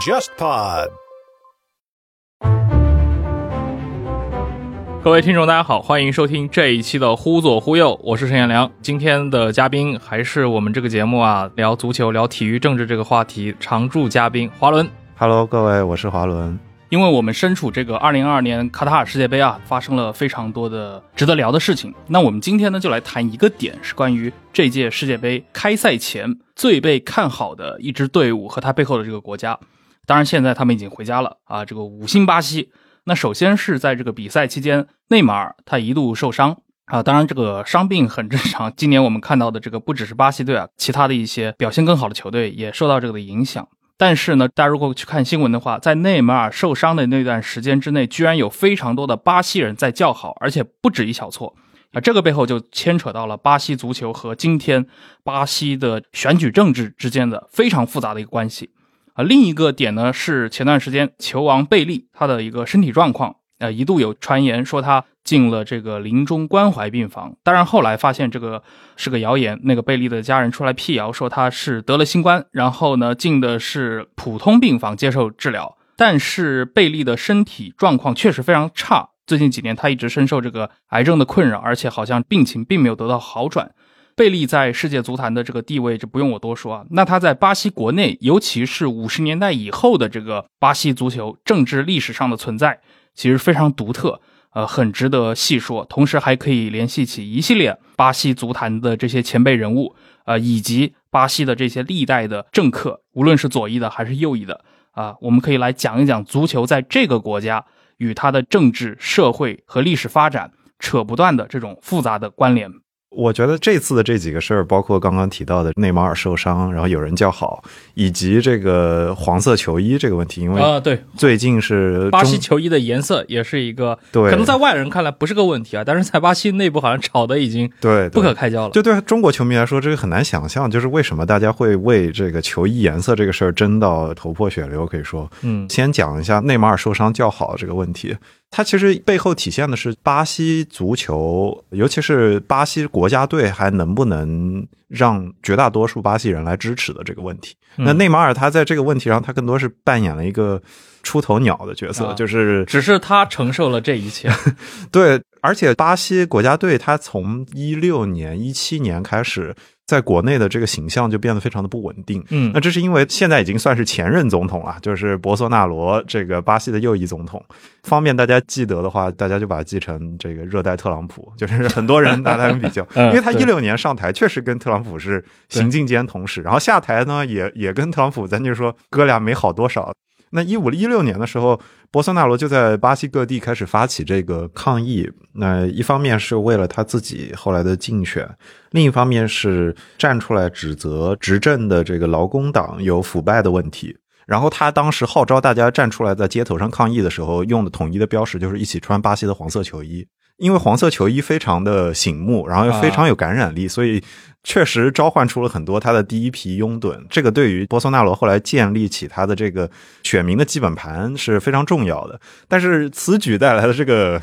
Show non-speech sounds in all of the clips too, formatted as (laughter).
JustPod。各位听众，大家好，欢迎收听这一期的《忽左忽右》，我是陈彦良。今天的嘉宾还是我们这个节目啊，聊足球、聊体育、政治这个话题常驻嘉宾华伦。Hello，各位，我是华伦。因为我们身处这个二零二二年卡塔尔世界杯啊，发生了非常多的值得聊的事情。那我们今天呢，就来谈一个点，是关于这届世界杯开赛前最被看好的一支队伍和它背后的这个国家。当然，现在他们已经回家了啊，这个五星巴西。那首先是在这个比赛期间，内马尔他一度受伤啊，当然这个伤病很正常。今年我们看到的这个不只是巴西队啊，其他的一些表现更好的球队也受到这个的影响。但是呢，大家如果去看新闻的话，在内马尔受伤的那段时间之内，居然有非常多的巴西人在叫好，而且不止一小撮。啊，这个背后就牵扯到了巴西足球和今天巴西的选举政治之间的非常复杂的一个关系。另一个点呢是前段时间球王贝利他的一个身体状况，呃，一度有传言说他进了这个临终关怀病房，当然后来发现这个是个谣言，那个贝利的家人出来辟谣说他是得了新冠，然后呢进的是普通病房接受治疗，但是贝利的身体状况确实非常差，最近几年他一直深受这个癌症的困扰，而且好像病情并没有得到好转。贝利在世界足坛的这个地位，这不用我多说啊。那他在巴西国内，尤其是五十年代以后的这个巴西足球政治历史上的存在，其实非常独特，呃，很值得细说。同时还可以联系起一系列巴西足坛的这些前辈人物，呃，以及巴西的这些历代的政客，无论是左翼的还是右翼的，啊、我们可以来讲一讲足球在这个国家与它的政治、社会和历史发展扯不断的这种复杂的关联。我觉得这次的这几个事儿，包括刚刚提到的内马尔受伤，然后有人叫好，以及这个黄色球衣这个问题，因为啊、对，最近是巴西球衣的颜色也是一个，对可能在外人看来不是个问题啊，但是在巴西内部好像吵得已经对对不可开交了。就对中国球迷来说，这个很难想象，就是为什么大家会为这个球衣颜色这个事儿争到头破血流。可以说，嗯先讲一下内马尔受伤叫好这个问题。它其实背后体现的是巴西足球，尤其是巴西国家队还能不能让绝大多数巴西人来支持的这个问题。嗯那内马尔他在这个问题上，他更多是扮演了一个出头鸟的角色，啊就是只是他承受了这一切。(laughs) 对，而且巴西国家队他从一六年、一七年开始，在国内的这个形象就变得非常的不稳定。嗯那这是因为现在已经算是前任总统了，就是博索纳罗这个巴西的右翼总统。方便大家记得的话，大家就把它记成这个热带特朗普，(laughs) 就是很多人拿他们比较，(laughs) 嗯因为他一六年上台确实跟特朗普是行进间同时，然后下台呢也也跟特朗普，咱就说哥俩没好多少。那一五一六年的时候，博索纳罗就在巴西各地开始发起这个抗议。那一方面是为了他自己后来的竞选，另一方面是站出来指责执政的这个劳工党有腐败的问题。然后他当时号召大家站出来，在街头上抗议的时候，用的统一的标识就是一起穿巴西的黄色球衣，因为黄色球衣非常的醒目，然后又非常有感染力，所以确实召唤出了很多他的第一批拥趸。这个对于波索纳罗后来建立起他的这个选民的基本盘是非常重要的。但是此举带来的这个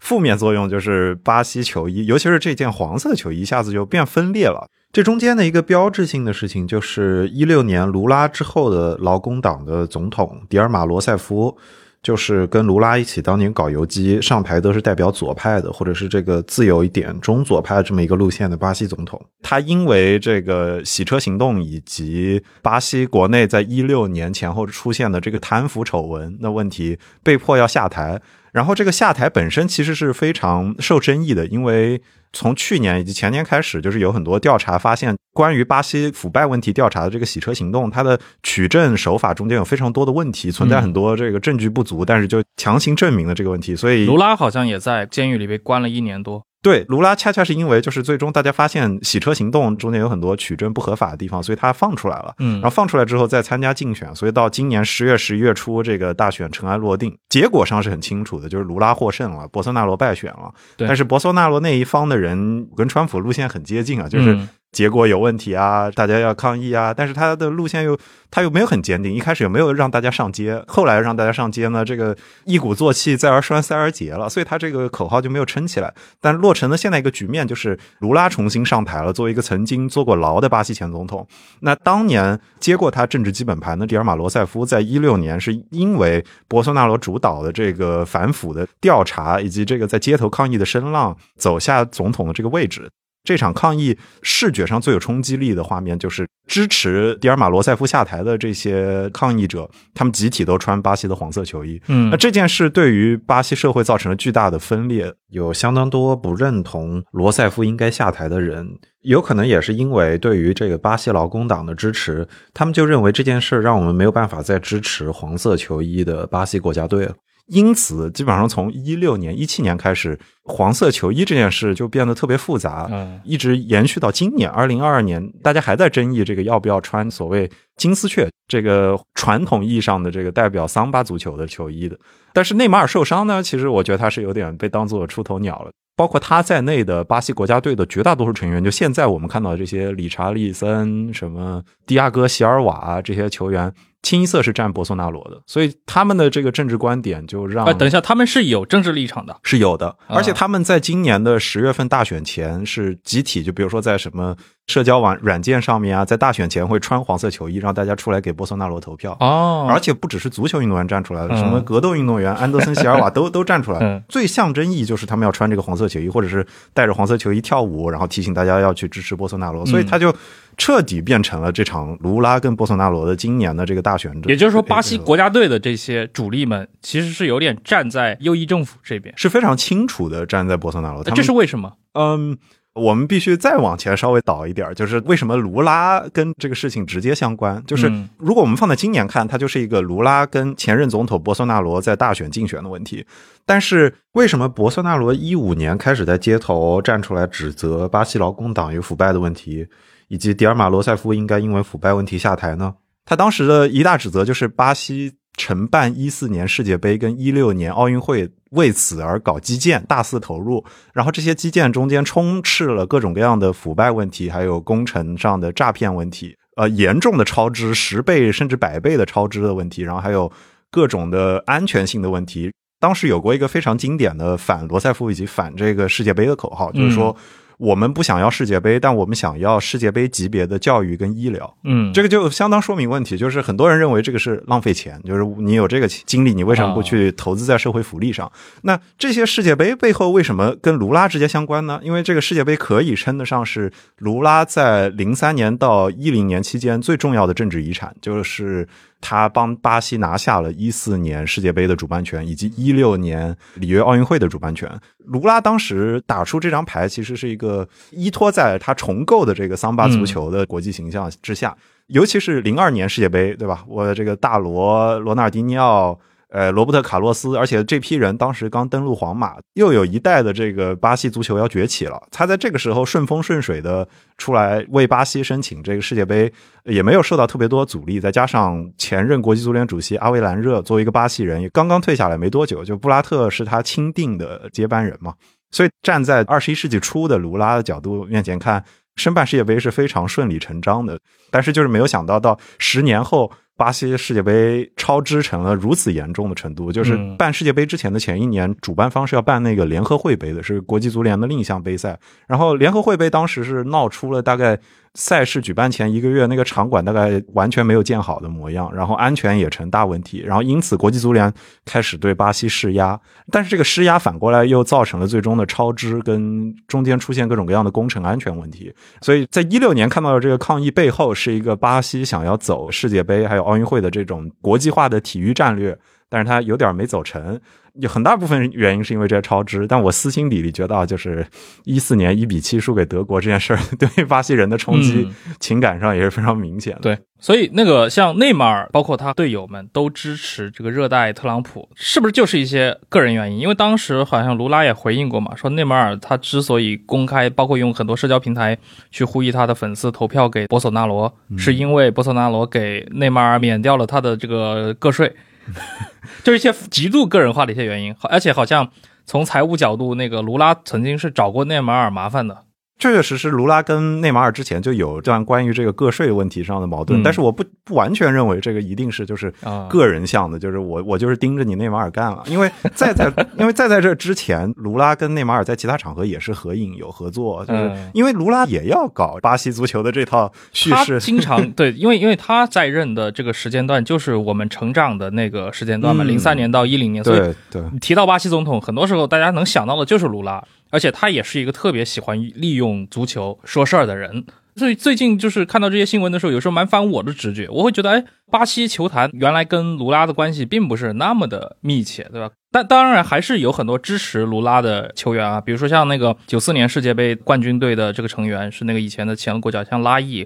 负面作用就是巴西球衣，尤其是这件黄色球衣，一下子就变分裂了。这中间的一个标志性的事情，就是一六年卢拉之后的劳工党的总统迪尔马罗塞夫，就是跟卢拉一起当年搞游击，上台都是代表左派的，或者是这个自由一点、中左派这么一个路线的巴西总统。他因为这个洗车行动以及巴西国内在一六年前后出现的这个贪腐丑闻的问题，被迫要下台。然后这个下台本身其实是非常受争议的，因为从去年以及前年开始，就是有很多调查发现，关于巴西腐败问题调查的这个洗车行动，它的取证手法中间有非常多的问题，存在很多这个证据不足，但是就强行证明了这个问题，所以卢拉好像也在监狱里被关了一年多。对，卢拉恰恰是因为就是最终大家发现洗车行动中间有很多取证不合法的地方，所以他放出来了。嗯然后放出来之后再参加竞选，所以到今年十月、十一月初，这个大选尘埃落定，结果上是很清楚的，就是卢拉获胜了，博索纳罗败选了。对但是博索纳罗那一方的人跟川普路线很接近啊，就是嗯结果有问题啊，大家要抗议啊。但是他的路线又他又没有很坚定，一开始也没有让大家上街，后来让大家上街呢，这个一鼓作气，再而衰，三而竭了，所以他这个口号就没有撑起来。但落成的现在一个局面就是卢拉重新上台了，作为一个曾经坐过牢的巴西前总统。那当年接过他政治基本盘的迪尔马罗塞夫，在一六年是因为博索纳罗主导的这个反腐的调查以及这个在街头抗议的声浪，走下总统的这个位置。这场抗议视觉上最有冲击力的画面，就是支持迪尔马罗塞夫下台的这些抗议者，他们集体都穿巴西的黄色球衣。嗯那这件事对于巴西社会造成了巨大的分裂，有相当多不认同罗塞夫应该下台的人，有可能也是因为对于这个巴西劳工党的支持，他们就认为这件事让我们没有办法再支持黄色球衣的巴西国家队了。因此，基本上从一六年、一七年开始，黄色球衣这件事就变得特别复杂，嗯一直延续到今年二零二二年，大家还在争议这个要不要穿所谓金丝雀这个传统意义上的这个代表桑巴足球的球衣的。但是内马尔受伤呢，其实我觉得他是有点被当做出头鸟了。包括他在内的巴西国家队的绝大多数成员，就现在我们看到的这些理查利森、什么迪亚哥·席尔瓦啊这些球员，清一色是站博索纳罗的，所以他们的这个政治观点就让啊，等一下，他们是有政治立场的。是有的，啊而且他们在今年的十月份大选前是集体，就比如说在什么社交网软件上面啊，在大选前会穿黄色球衣，让大家出来给波索纳罗投票。哦，而且不只是足球运动员站出来了，嗯什么格斗运动员 (laughs) 安德森·席尔瓦都 (laughs) 都站出来嗯。最象征意义就是他们要穿这个黄色球衣，或者是带着黄色球衣跳舞，然后提醒大家要去支持波索纳罗。所以他就彻底变成了这场卢拉跟波索纳罗的今年的这个大选。也就是说，巴西国家队的这些主力们其实是有点站在右翼政府这边，是非常清楚的站在波索纳罗，他这是为什么？嗯，我们必须再往前稍微倒一点，就是为什么卢拉跟这个事情直接相关？就是如果我们放在今年看，它就是一个卢拉跟前任总统博索纳罗在大选竞选的问题。但是为什么博索纳罗一五年开始在街头站出来指责巴西劳工党有腐败的问题，以及迪尔马罗塞夫应该因为腐败问题下台呢？他当时的一大指责就是巴西承办一四年世界杯跟一六年奥运会，为此而搞基建，大肆投入，然后这些基建中间充斥了各种各样的腐败问题，还有工程上的诈骗问题，呃，严重的超支，十倍甚至百倍的超支的问题，然后还有各种的安全性的问题。当时有过一个非常经典的反罗塞夫以及反这个世界杯的口号，就是说。我们不想要世界杯，但我们想要世界杯级别的教育跟医疗。嗯，这个就相当说明问题，就是很多人认为这个是浪费钱，就是你有这个精力，你为什么不去投资在社会福利上？那这些世界杯背后为什么跟卢拉直接相关呢？因为这个世界杯可以称得上是卢拉在零三年到一零年期间最重要的政治遗产，就是他帮巴西拿下了一四年世界杯的主办权，以及一六年里约奥运会的主办权。卢拉当时打出这张牌，其实是一个依托在他重构的这个桑巴足球的国际形象之下，尤其是零二年世界杯，对吧？我这个大罗、罗纳尔迪尼奥。呃，罗伯特·卡洛斯，而且这批人当时刚登陆皇马，又有一代的这个巴西足球要崛起了。他在这个时候顺风顺水的出来为巴西申请这个世界杯，也没有受到特别多阻力。再加上前任国际足联主席阿维兰热作为一个巴西人，也刚刚退下来没多久，就布拉特是他钦定的接班人嘛。所以站在二十一世纪初的卢拉的角度面前看，申办世界杯是非常顺理成章的。但是就是没有想到，到十年后。巴西世界杯超支成了如此严重的程度，就是办世界杯之前的前一年，主办方是要办那个联合会杯的，是国际足联的另一项杯赛。然后联合会杯当时是闹出了大概赛事举办前一个月，那个场馆大概完全没有建好的模样，然后安全也成大问题。然后因此国际足联开始对巴西施压，但是这个施压反过来又造成了最终的超支，跟中间出现各种各样的工程安全问题。所以在一六年看到的这个抗议背后，是一个巴西想要走世界杯还有奥运会的这种国际化的体育战略，但是他有点没走成。有很大部分原因是因为这些超支，但我私心底里觉得，就是一四年一比七输给德国这件事儿，(laughs) 对巴西人的冲击，情感上也是非常明显的。对，所以那个像内马尔，包括他队友们都支持这个热带特朗普，是不是就是一些个人原因？因为当时好像卢拉也回应过嘛，说内马尔他之所以公开，包括用很多社交平台去呼吁他的粉丝投票给博索纳罗，是因为博索纳罗给内马尔免掉了他的这个个税。(laughs) 就是一些极度个人化的一些原因，而且好像从财务角度，那个卢拉曾经是找过内马尔麻烦的。确确实实，卢拉跟内马尔之前就有这样关于这个个税问题上的矛盾，嗯但是我不不完全认为这个一定是就是啊个人向的，就是我我就是盯着你内马尔干了，因为在在 (laughs) 因为在在这之前，卢拉跟内马尔在其他场合也是合影有合作，就是嗯因为卢拉也要搞巴西足球的这套叙事，经常 (laughs) 对，因为因为他在任的这个时间段就是我们成长的那个时间段嘛，嗯零三、年到一零年，所以对。提到巴西总统，很多时候大家能想到的就是卢拉，而且他也是一个特别喜欢利用足球说事儿的人。所以最近就是看到这些新闻的时候，有时候蛮反我的直觉，我会觉得，哎，巴西球坛原来跟卢拉的关系并不是那么的密切，对吧？但当然还是有很多支持卢拉的球员啊，比如说像那个九四年世界杯冠军队的这个成员是那个以前的前国脚，像拉伊，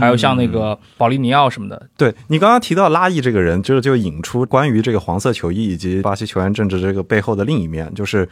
还有像那个保利尼奥什么的，对你刚刚提到拉伊这个人，就是就引出关于这个黄色球衣以及巴西球员政治这个背后的另一面，就是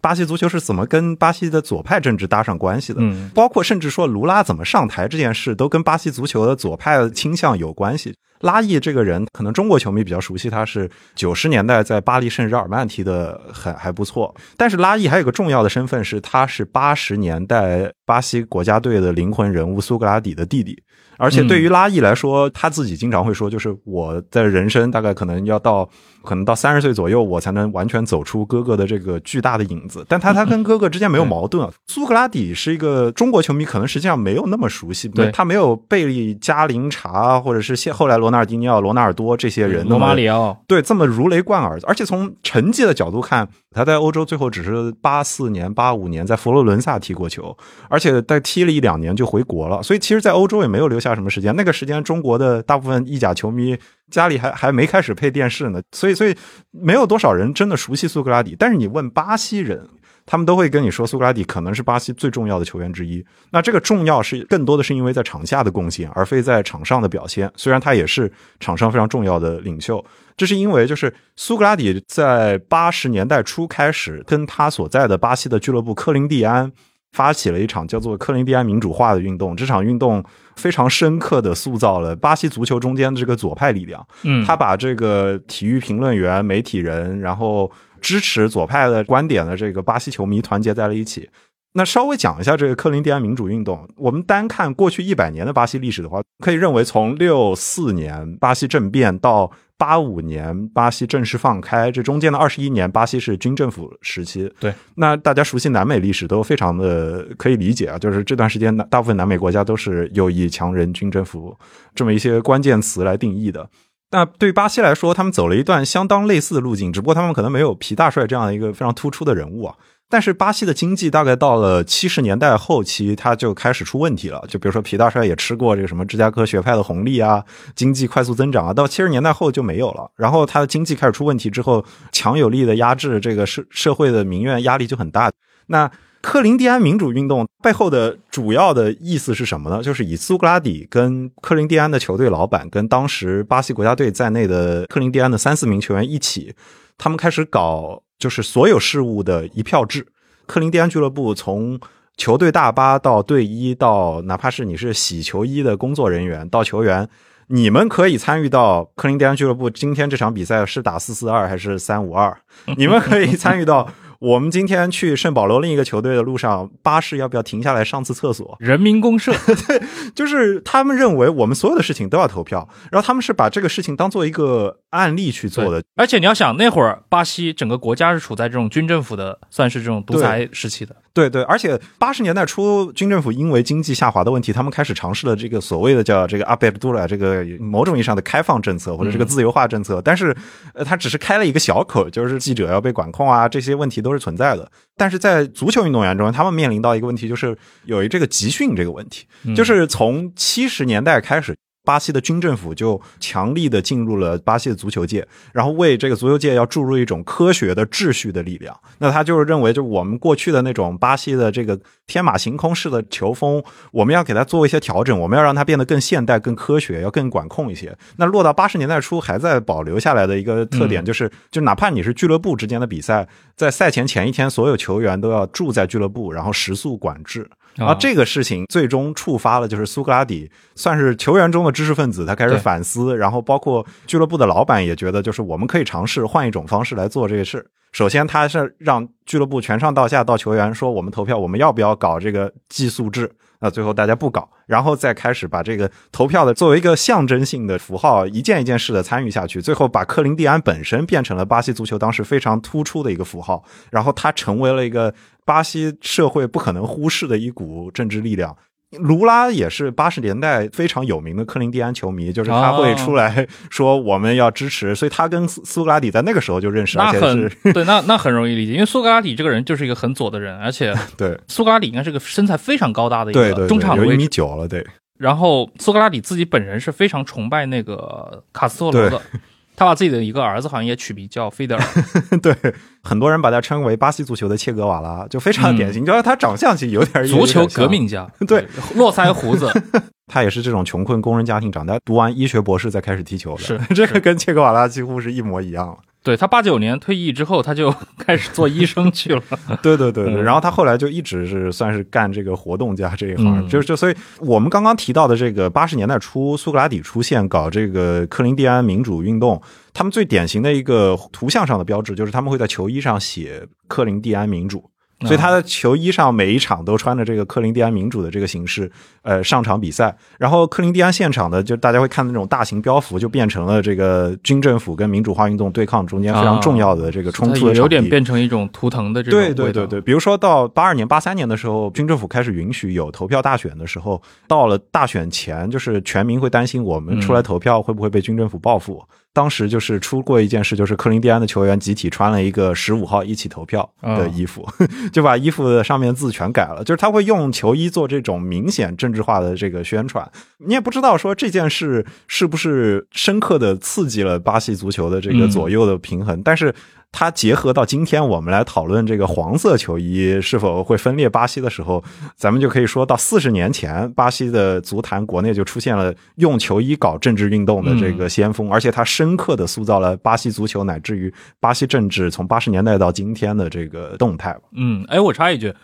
巴西足球是怎么跟巴西的左派政治搭上关系的。嗯，包括甚至说卢拉怎么上台这件事，都跟巴西足球的左派倾向有关系。拉伊这个人，可能中国球迷比较熟悉，他是九十年代在巴黎圣日耳曼踢的很还不错。但是拉伊还有个重要的身份是，他是八十年代巴西国家队的灵魂人物苏格拉底的弟弟。而且对于拉伊来说，他自己经常会说，就是我的人生大概可能要到可能到三十岁左右，我才能完全走出哥哥的这个巨大的影子。但他 (laughs) 他跟哥哥之间没有矛盾啊。苏格拉底是一个中国球迷，可能实际上没有那么熟悉，对他没有贝利、加林查或者是现后来罗纳尔迪尼奥、罗纳尔多这些人罗马里奥，对，这么如雷贯耳。而且从成绩的角度看，他在欧洲最后只是八四年、八五年在佛罗伦萨踢过球，而且在踢了一两年就回国了。所以其实，在欧洲也没有留下什么时间。那个时间，中国的大部分意甲球迷家里还还没开始配电视呢，所以所以没有多少人真的熟悉苏格拉底。但是你问巴西人。他们都会跟你说，苏格拉底可能是巴西最重要的球员之一。那这个重要是更多的是因为在场下的贡献，而非在场上的表现。虽然他也是场上非常重要的领袖，这是因为就是苏格拉底在八十年代初开始跟他所在的巴西的俱乐部科林蒂安发起了一场叫做克林蒂安民主化的运动。这场运动非常深刻的塑造了巴西足球中间的这个左派力量。嗯，他把这个体育评论员、媒体人，然后支持左派的观点的这个巴西球迷团结在了一起。那稍微讲一下这个克林蒂安民主运动。我们单看过去一百年的巴西历史的话，可以认为从六四年巴西政变到八五年巴西正式放开，这中间的二十一年，巴西是军政府时期。对，那大家熟悉南美历史都非常的可以理解啊，就是这段时间大部分南美国家都是右翼、强人、军政府这么一些关键词来定义的。那对巴西来说，他们走了一段相当类似的路径，只不过他们可能没有皮大帅这样一个非常突出的人物啊。但是巴西的经济大概到了七十年代后期，它就开始出问题了。就比如说皮大帅也吃过这个什么芝加哥学派的红利啊，经济快速增长啊，到七十年代后就没有了。然后它的经济开始出问题之后，强有力的压制这个社社会的民怨压力就很大。那克林蒂安民主运动背后的主要的意思是什么呢？就是以苏格拉底跟克林蒂安的球队老板跟当时巴西国家队在内的克林蒂安的三四名球员一起，他们开始搞就是所有事务的一票制。克林蒂安俱乐部从球队大巴到队医到哪怕是你是洗球衣的工作人员到球员，你们可以参与到克林蒂安俱乐部今天这场比赛是打四四二还是三五二，你们可以参与到。我们今天去圣保罗另一个球队的路上，巴士要不要停下来上次厕所？(laughs) 人民公社，对 (laughs) 就是他们认为我们所有的事情都要投票，然后他们是把这个事情当做一个案例去做的。而且你要想，那会儿巴西整个国家是处在这种军政府的，算是这种独裁时期的。对对，而且八十年代初，军政府因为经济下滑的问题，他们开始尝试了这个所谓的叫这个阿贝杜拉这个某种意义上的开放政策或者这个自由化政策，但是呃，他只是开了一个小口，就是记者要被管控啊，这些问题都是存在的。但是在足球运动员中，他们面临到一个问题，就是有一这个集训这个问题，就是从七十年代开始。巴西的军政府就强力的进入了巴西的足球界，然后为这个足球界要注入一种科学的秩序的力量。那他就是认为，就我们过去的那种巴西的这个天马行空式的球风，我们要给它做一些调整，我们要让它变得更现代、更科学，要更管控一些。那落到八十年代初还在保留下来的一个特点，就是就哪怕你是俱乐部之间的比赛，在赛前前一天，所有球员都要住在俱乐部，然后食宿管制。然后这个事情最终触发了，就是苏格拉底算是球员中的知识分子，他开始反思，然后包括俱乐部的老板也觉得，就是我们可以尝试换一种方式来做这个事。首先，他是让俱乐部全上到下到球员说，我们投票，我们要不要搞这个寄宿制？那最后大家不搞，然后再开始把这个投票的作为一个象征性的符号，一件一件事的参与下去，最后把克林蒂安本身变成了巴西足球当时非常突出的一个符号，然后他成为了一个巴西社会不可能忽视的一股政治力量。卢拉也是八十年代非常有名的克林蒂安球迷，就是他会出来说我们要支持，所以他跟苏苏格拉底在那个时候就认识，那且很对，那那很容易理解，因为苏格拉底这个人就是一个很左的人，而且 (laughs) 对苏格拉底应该是个身材非常高大的一个中场有一米九了，对。然后苏格拉底自己本人是非常崇拜那个卡斯特罗的。他把自己的一个儿子好像也取名叫费德尔，(laughs) 对，很多人把他称为巴西足球的切格瓦拉，就非常典型。就是他长相其实有点足球革命家，(laughs) 对，络腮胡子。(laughs) 他也是这种穷困工人家庭长大，读完医学博士再开始踢球的，是这个跟切格瓦拉几乎是一模一样了。对他八九年退役之后，他就 (laughs) 开始做医生去了。(laughs) 对对对对，然后他后来就一直是算是干这个活动家这一行，就就所以我们刚刚提到的这个八十年代初苏格拉底出现搞这个克林蒂安民主运动，他们最典型的一个图像上的标志就是他们会在球衣上写克林蒂安民主。所以他的球衣上每一场都穿着这个克林蒂安民主的这个形式，呃，上场比赛。然后克林蒂安现场的，就大家会看那种大型标幅，就变成了这个军政府跟民主化运动对抗中间非常重要的这个冲突的有点变成一种图腾的这种。对对对对，比如说到八二年、八三年的时候，军政府开始允许有投票大选的时候，到了大选前，就是全民会担心我们出来投票会不会被军政府报复。当时就是出过一件事，就是克林蒂安的球员集体穿了一个十五号一起投票的衣服，(laughs) 就把衣服的上面字全改了。就是他会用球衣做这种明显政治化的这个宣传。你也不知道说这件事是不是深刻的刺激了巴西足球的这个左右的平衡，但是。它结合到今天，我们来讨论这个黄色球衣是否会分裂巴西的时候，咱们就可以说到四十年前，巴西的足坛国内就出现了用球衣搞政治运动的这个先锋，而且它深刻的塑造了巴西足球乃至于巴西政治从八十年代到今天的这个动态。嗯，哎，我插一句，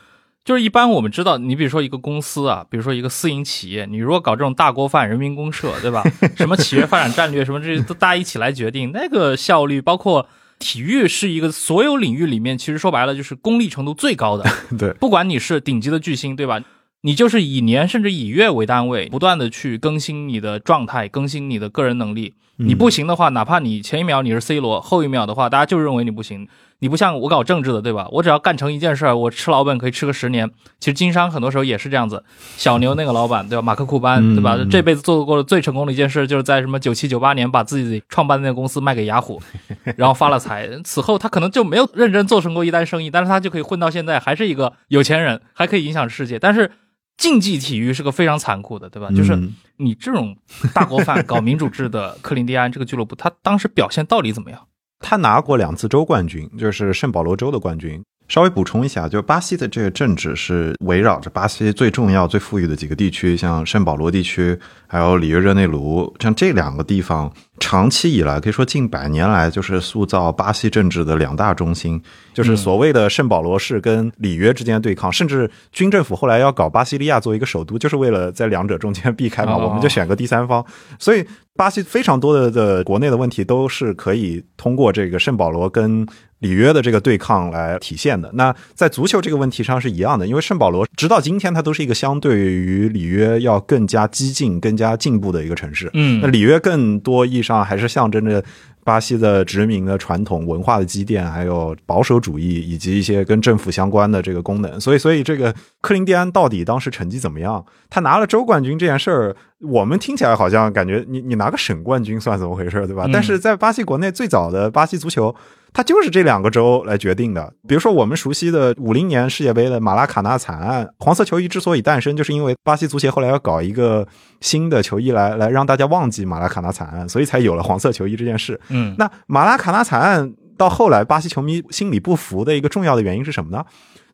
就是一般我们知道，你比如说一个公司啊，比如说一个私营企业，你如果搞这种大锅饭、人民公社，对吧？什么企业发展战略，什么这些都大家一起来决定，那个效率包括。体育是一个所有领域里面，其实说白了就是功利程度最高的。(laughs) 对，不管你是顶级的巨星，对吧？你就是以年甚至以月为单位，不断的去更新你的状态，更新你的个人能力。你不行的话，哪怕你前一秒你是 C 罗，后一秒的话，大家就认为你不行。你不像我搞政治的，对吧？我只要干成一件事儿，我吃老本可以吃个十年。其实经商很多时候也是这样子。小牛那个老板，对吧？马克库班，对吧？这辈子做过的最成功的一件事，就是在什么九七九八年把自己创办的那个公司卖给雅虎，(laughs) 然后发了财。此后他可能就没有认真做成过一单生意，但是他就可以混到现在，还是一个有钱人，还可以影响世界。但是竞技体育是个非常残酷的，对吧？就是你这种大锅饭搞民主制的克林蒂安这个俱乐部，他当时表现到底怎么样？他拿过两次州冠军，就是圣保罗州的冠军。稍微补充一下，就巴西的这个政治是围绕着巴西最重要、最富裕的几个地区，像圣保罗地区，还有里约热内卢，像这两个地方，长期以来可以说近百年来就是塑造巴西政治的两大中心，就是所谓的圣保罗市跟里约之间对抗，甚至军政府后来要搞巴西利亚作为一个首都，就是为了在两者中间 (laughs) 避开嘛，我们就选个第三方。所以巴西非常多的的国内的问题都是可以通过这个圣保罗跟。里约的这个对抗来体现的，那在足球这个问题上是一样的，因为圣保罗直到今天它都是一个相对于里约要更加激进、更加进步的一个城市。嗯，那里约更多意义上还是象征着巴西的殖民的传统文化的积淀，还有保守主义以及一些跟政府相关的这个功能。所以，所以这个克林蒂安到底当时成绩怎么样？他拿了州冠军这件事儿，我们听起来好像感觉你你拿个省冠军算怎么回事，对吧？但是在巴西国内最早的巴西足球。它就是这两个州来决定的。比如说，我们熟悉的五零年世界杯的马拉卡纳惨案，黄色球衣之所以诞生，就是因为巴西足协后来要搞一个新的球衣来来让大家忘记马拉卡纳惨案，所以才有了黄色球衣这件事。嗯，那马拉卡纳惨案到后来，巴西球迷心里不服的一个重要的原因是什么呢？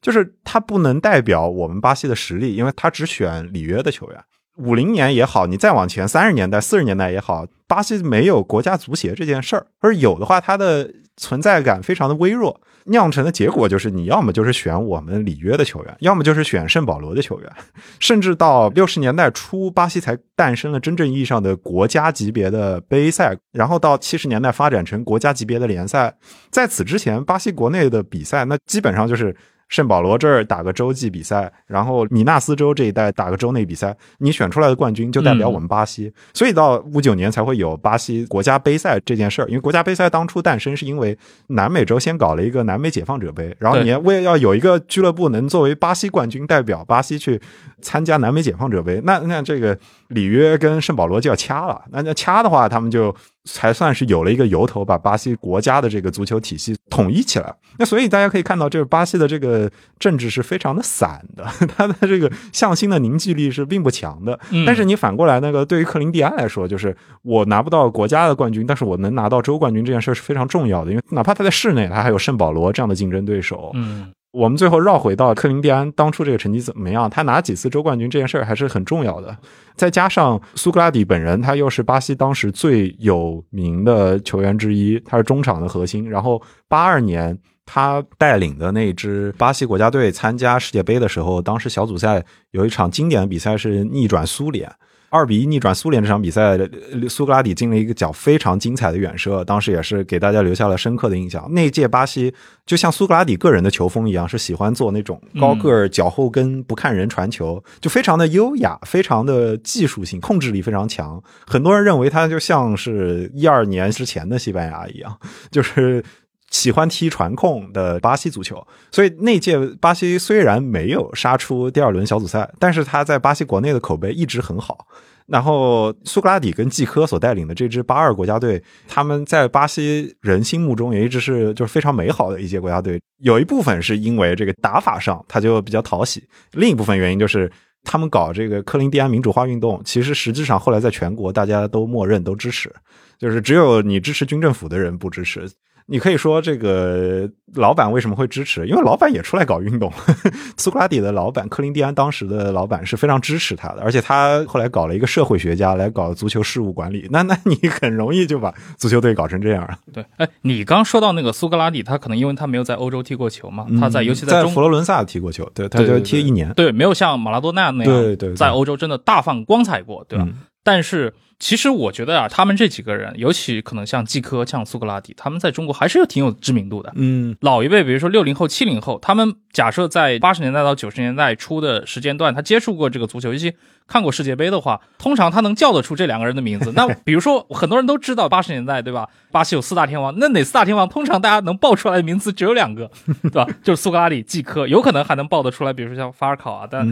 就是他不能代表我们巴西的实力，因为他只选里约的球员。五零年也好，你再往前三十年代、四十年代也好，巴西没有国家足协这件事儿，而有的话，他的。存在感非常的微弱，酿成的结果就是你要么就是选我们里约的球员，要么就是选圣保罗的球员，(laughs) 甚至到六十年代初，巴西才诞生了真正意义上的国家级别的杯赛，然后到七十年代发展成国家级别的联赛。在此之前，巴西国内的比赛那基本上就是。圣保罗这儿打个洲际比赛，然后米纳斯州这一带打个州内比赛，你选出来的冠军就代表我们巴西。所以到五九年才会有巴西国家杯赛这件事儿。因为国家杯赛当初诞生是因为南美洲先搞了一个南美解放者杯，然后你为要有一个俱乐部能作为巴西冠军代表巴西去参加南美解放者杯，那那这个里约跟圣保罗就要掐了。那那掐的话，他们就。才算是有了一个由头，把巴西国家的这个足球体系统一起来。那所以大家可以看到，这个巴西的这个政治是非常的散的，(laughs) 它的这个向心的凝聚力是并不强的。但是你反过来，那个对于克林蒂安来说，就是我拿不到国家的冠军，但是我能拿到州冠军这件事是非常重要的，因为哪怕他在室内，他还有圣保罗这样的竞争对手。嗯。我们最后绕回到克林蒂安当初这个成绩怎么样？他拿几次州冠军这件事儿还是很重要的。再加上苏格拉底本人，他又是巴西当时最有名的球员之一，他是中场的核心。然后八二年他带领的那支巴西国家队参加世界杯的时候，当时小组赛有一场经典的比赛是逆转苏联。二比一逆转苏联这场比赛，苏格拉底进了一个脚非常精彩的远射，当时也是给大家留下了深刻的印象。那届巴西就像苏格拉底个人的球风一样，是喜欢做那种高个儿脚后跟不看人传球，就非常的优雅，非常的技术性，控制力非常强。很多人认为他就像是一二年之前的西班牙一样，就是。喜欢踢传控的巴西足球，所以那届巴西虽然没有杀出第二轮小组赛，但是他在巴西国内的口碑一直很好。然后苏格拉底跟季科所带领的这支八二国家队，他们在巴西人心目中也一直是就是非常美好的一届国家队。有一部分是因为这个打法上他就比较讨喜，另一部分原因就是他们搞这个克林蒂安民主化运动，其实实际上后来在全国大家都默认都支持，就是只有你支持军政府的人不支持。你可以说这个老板为什么会支持？因为老板也出来搞运动。苏格拉底的老板克林蒂安当时的老板是非常支持他的，而且他后来搞了一个社会学家来搞足球事务管理。那那你很容易就把足球队搞成这样了。对，哎，你刚说到那个苏格拉底，他可能因为他没有在欧洲踢过球嘛，他在尤其在中佛罗伦萨踢过球，对，他就踢一年，对，没有像马拉多纳那样，对对，在欧洲真的大放光彩过，对吧？但是。其实我觉得啊，他们这几个人，尤其可能像季科、像苏格拉底，他们在中国还是有挺有知名度的。嗯，老一辈，比如说六零后、七零后，他们假设在八十年代到九十年代初的时间段，他接触过这个足球，尤其。看过世界杯的话，通常他能叫得出这两个人的名字。(laughs) 那比如说，很多人都知道八十年代，对吧？巴西有四大天王，那哪四大天王？通常大家能报出来的名字只有两个，(laughs) 对吧？就是苏格拉底、季科，有可能还能报得出来，比如说像法尔考啊。但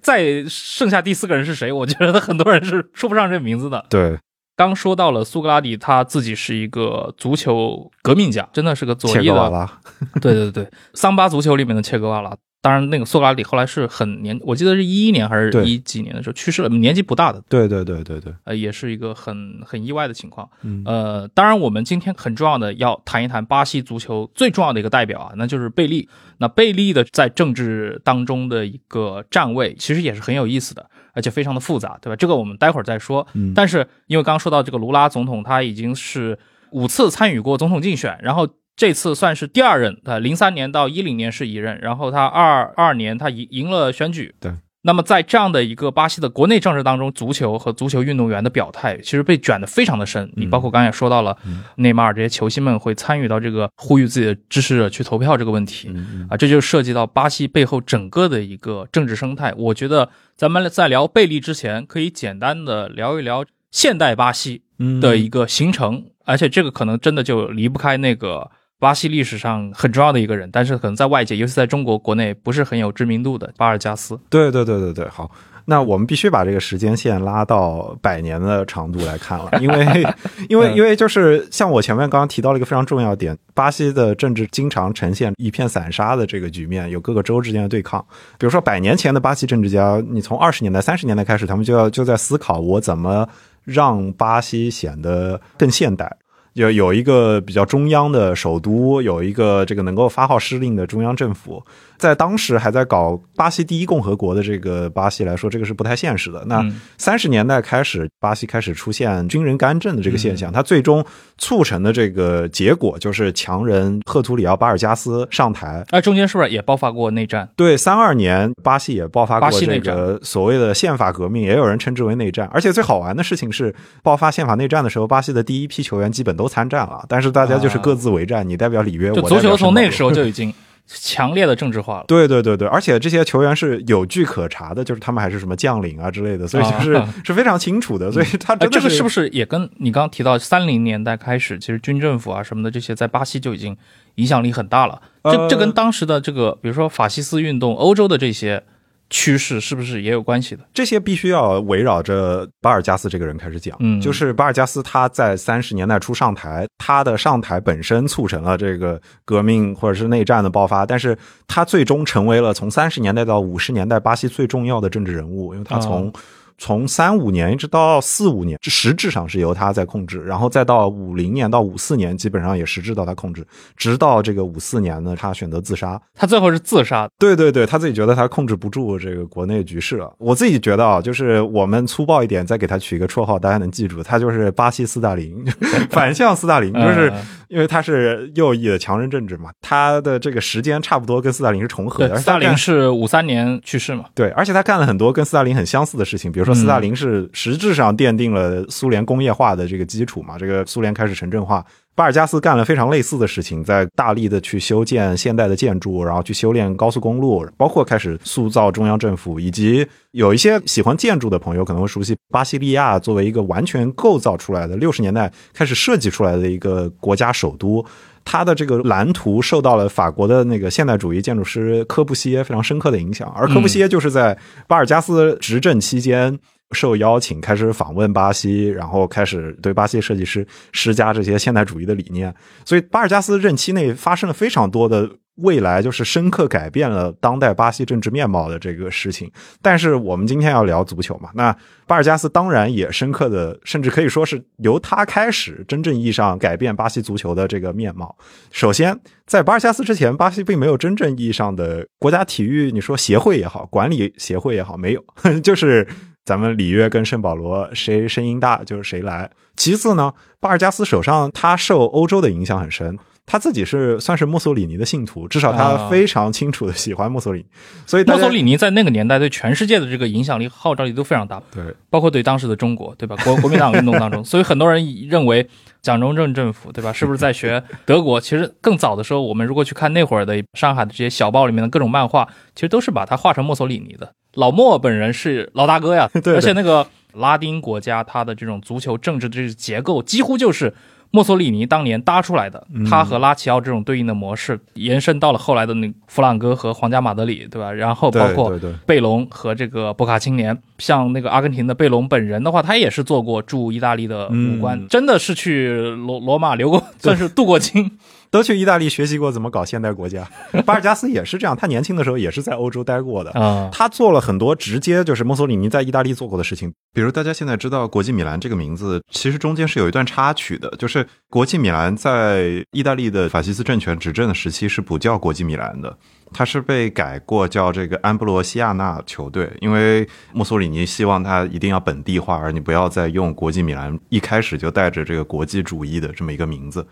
再剩下第四个人是谁？我觉得很多人是说不上这名字的。对，刚说到了苏格拉底，他自己是一个足球革命家，真的是个左翼的。(laughs) 对对对，桑巴足球里面的切格瓦拉。当然，那个苏格拉底后来是很年，我记得是一一年还是一几年的时候去世了，年纪不大的。对对对对对，呃，也是一个很很意外的情况。呃，当然，我们今天很重要的要谈一谈巴西足球最重要的一个代表啊，那就是贝利。那贝利的在政治当中的一个站位，其实也是很有意思的，而且非常的复杂，对吧？这个我们待会儿再说。但是因为刚刚说到这个卢拉总统，他已经是五次参与过总统竞选，然后。这次算是第二任，呃，零三年到一零年是一任，然后他二二年他赢赢了选举。对。那么在这样的一个巴西的国内政治当中，足球和足球运动员的表态其实被卷得非常的深。你包括刚才也说到了，内马尔这些球星们会参与到这个呼吁自己的支持者去投票这个问题啊，这就涉及到巴西背后整个的一个政治生态。我觉得咱们在聊贝利之前，可以简单的聊一聊现代巴西的一个形成，而且这个可能真的就离不开那个。巴西历史上很重要的一个人，但是可能在外界，尤其在中国国内不是很有知名度的巴尔加斯。对对对对对，好，那我们必须把这个时间线拉到百年的长度来看了，(laughs) 因为因为因为就是像我前面刚刚提到了一个非常重要点，巴西的政治经常呈现一片散沙的这个局面，有各个州之间的对抗。比如说百年前的巴西政治家，你从二十年代、三十年代开始，他们就要就在思考我怎么让巴西显得更现代。有有一个比较中央的首都，有一个这个能够发号施令的中央政府。在当时还在搞巴西第一共和国的这个巴西来说，这个是不太现实的。那三十年代开始，巴西开始出现军人干政的这个现象，它最终促成的这个结果就是强人赫图里奥·巴尔加斯上台。哎，中间是不是也爆发过内战？对，三二年巴西也爆发过这个所谓的宪法革命，也有人称之为内战。而且最好玩的事情是，爆发宪法内战的时候，巴西的第一批球员基本都参战了，但是大家就是各自为战，你代表里约，我足球从那个时候就已经。强烈的政治化了，对对对对，而且这些球员是有据可查的，就是他们还是什么将领啊之类的，所以就是是非常清楚的。所以他这个是不是也跟你刚刚提到三零年代开始，其实军政府啊什么的这些在巴西就已经影响力很大了？这这跟当时的这个，比如说法西斯运动、欧洲的这些。趋势是不是也有关系的？这些必须要围绕着巴尔加斯这个人开始讲。嗯，就是巴尔加斯他在三十年代初上台，他的上台本身促成了这个革命或者是内战的爆发，但是他最终成为了从三十年代到五十年代巴西最重要的政治人物，因为他从。从三五年一直到四五年，实质上是由他在控制，然后再到五零年到五四年，基本上也实质到他控制，直到这个五四年呢，他选择自杀。他最后是自杀。对对对，他自己觉得他控制不住这个国内局势了。我自己觉得啊，就是我们粗暴一点，再给他取一个绰号，大家能记住，他就是巴西斯大林，(laughs) 反向斯大林，就是因为他是右翼的强人政治嘛。他的这个时间差不多跟斯大林是重合的。斯大林是五三年去世嘛？对，而且他干了很多跟斯大林很相似的事情，比如。说斯大林是实质上奠定了苏联工业化的这个基础嘛？这个苏联开始城镇化，巴尔加斯干了非常类似的事情，在大力的去修建现代的建筑，然后去修炼高速公路，包括开始塑造中央政府，以及有一些喜欢建筑的朋友可能会熟悉巴西利亚作为一个完全构造出来的六十年代开始设计出来的一个国家首都。他的这个蓝图受到了法国的那个现代主义建筑师科布西耶非常深刻的影响，而科布西耶就是在巴尔加斯执政期间受邀请开始访问巴西，然后开始对巴西设计师施加这些现代主义的理念，所以巴尔加斯任期内发生了非常多的。未来就是深刻改变了当代巴西政治面貌的这个事情，但是我们今天要聊足球嘛，那巴尔加斯当然也深刻的，甚至可以说是由他开始真正意义上改变巴西足球的这个面貌。首先，在巴尔加斯之前，巴西并没有真正意义上的国家体育，你说协会也好，管理协会也好，没有，(laughs) 就是咱们里约跟圣保罗谁声音大就是谁来。其次呢，巴尔加斯手上他受欧洲的影响很深。他自己是算是墨索里尼的信徒，至少他非常清楚的喜欢墨索里尼，所以墨索里尼在那个年代对全世界的这个影响力、号召力都非常大，对，包括对当时的中国，对吧？国国民党运动当中，(laughs) 所以很多人认为蒋中正政府，对吧？是不是在学德国？其实更早的时候，我们如果去看那会儿的上海的这些小报里面的各种漫画，其实都是把它画成墨索里尼的。老莫本人是老大哥呀，(laughs) 对，而且那个拉丁国家，它的这种足球政治的这个结构，几乎就是。墨索里尼当年搭出来的，他和拉齐奥这种对应的模式，延伸到了后来的那弗朗哥和皇家马德里，对吧？然后包括贝隆和这个博卡青年，像那个阿根廷的贝隆本人的话，他也是做过驻意大利的武官，真的是去罗罗马留过，算是镀过金。都去意大利学习过怎么搞现代国家，(laughs) 巴尔加斯也是这样。他年轻的时候也是在欧洲待过的啊。他做了很多直接就是墨索里尼在意大利做过的事情，比如大家现在知道国际米兰这个名字，其实中间是有一段插曲的，就是国际米兰在意大利的法西斯政权执政的时期是不叫国际米兰的，它是被改过叫这个安布罗西亚纳球队，因为墨索里尼希望他一定要本地化，而你不要再用国际米兰一开始就带着这个国际主义的这么一个名字。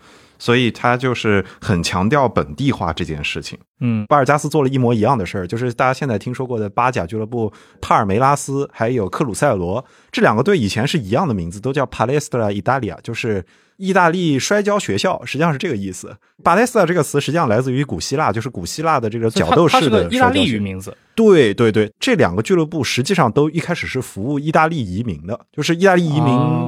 所以他就是很强调本地化这件事情。嗯，巴尔加斯做了一模一样的事儿，就是大家现在听说过的巴甲俱乐部帕尔梅拉斯，还有克鲁塞罗这两个队以前是一样的名字，都叫 Palestra Italia，就是意大利摔跤学校，实际上是这个意思。巴雷斯塔这个词实际上来自于古希腊，就是古希腊的这个角斗士的意大利语名字。对对对，这两个俱乐部实际上都一开始是服务意大利移民的，就是意大利移民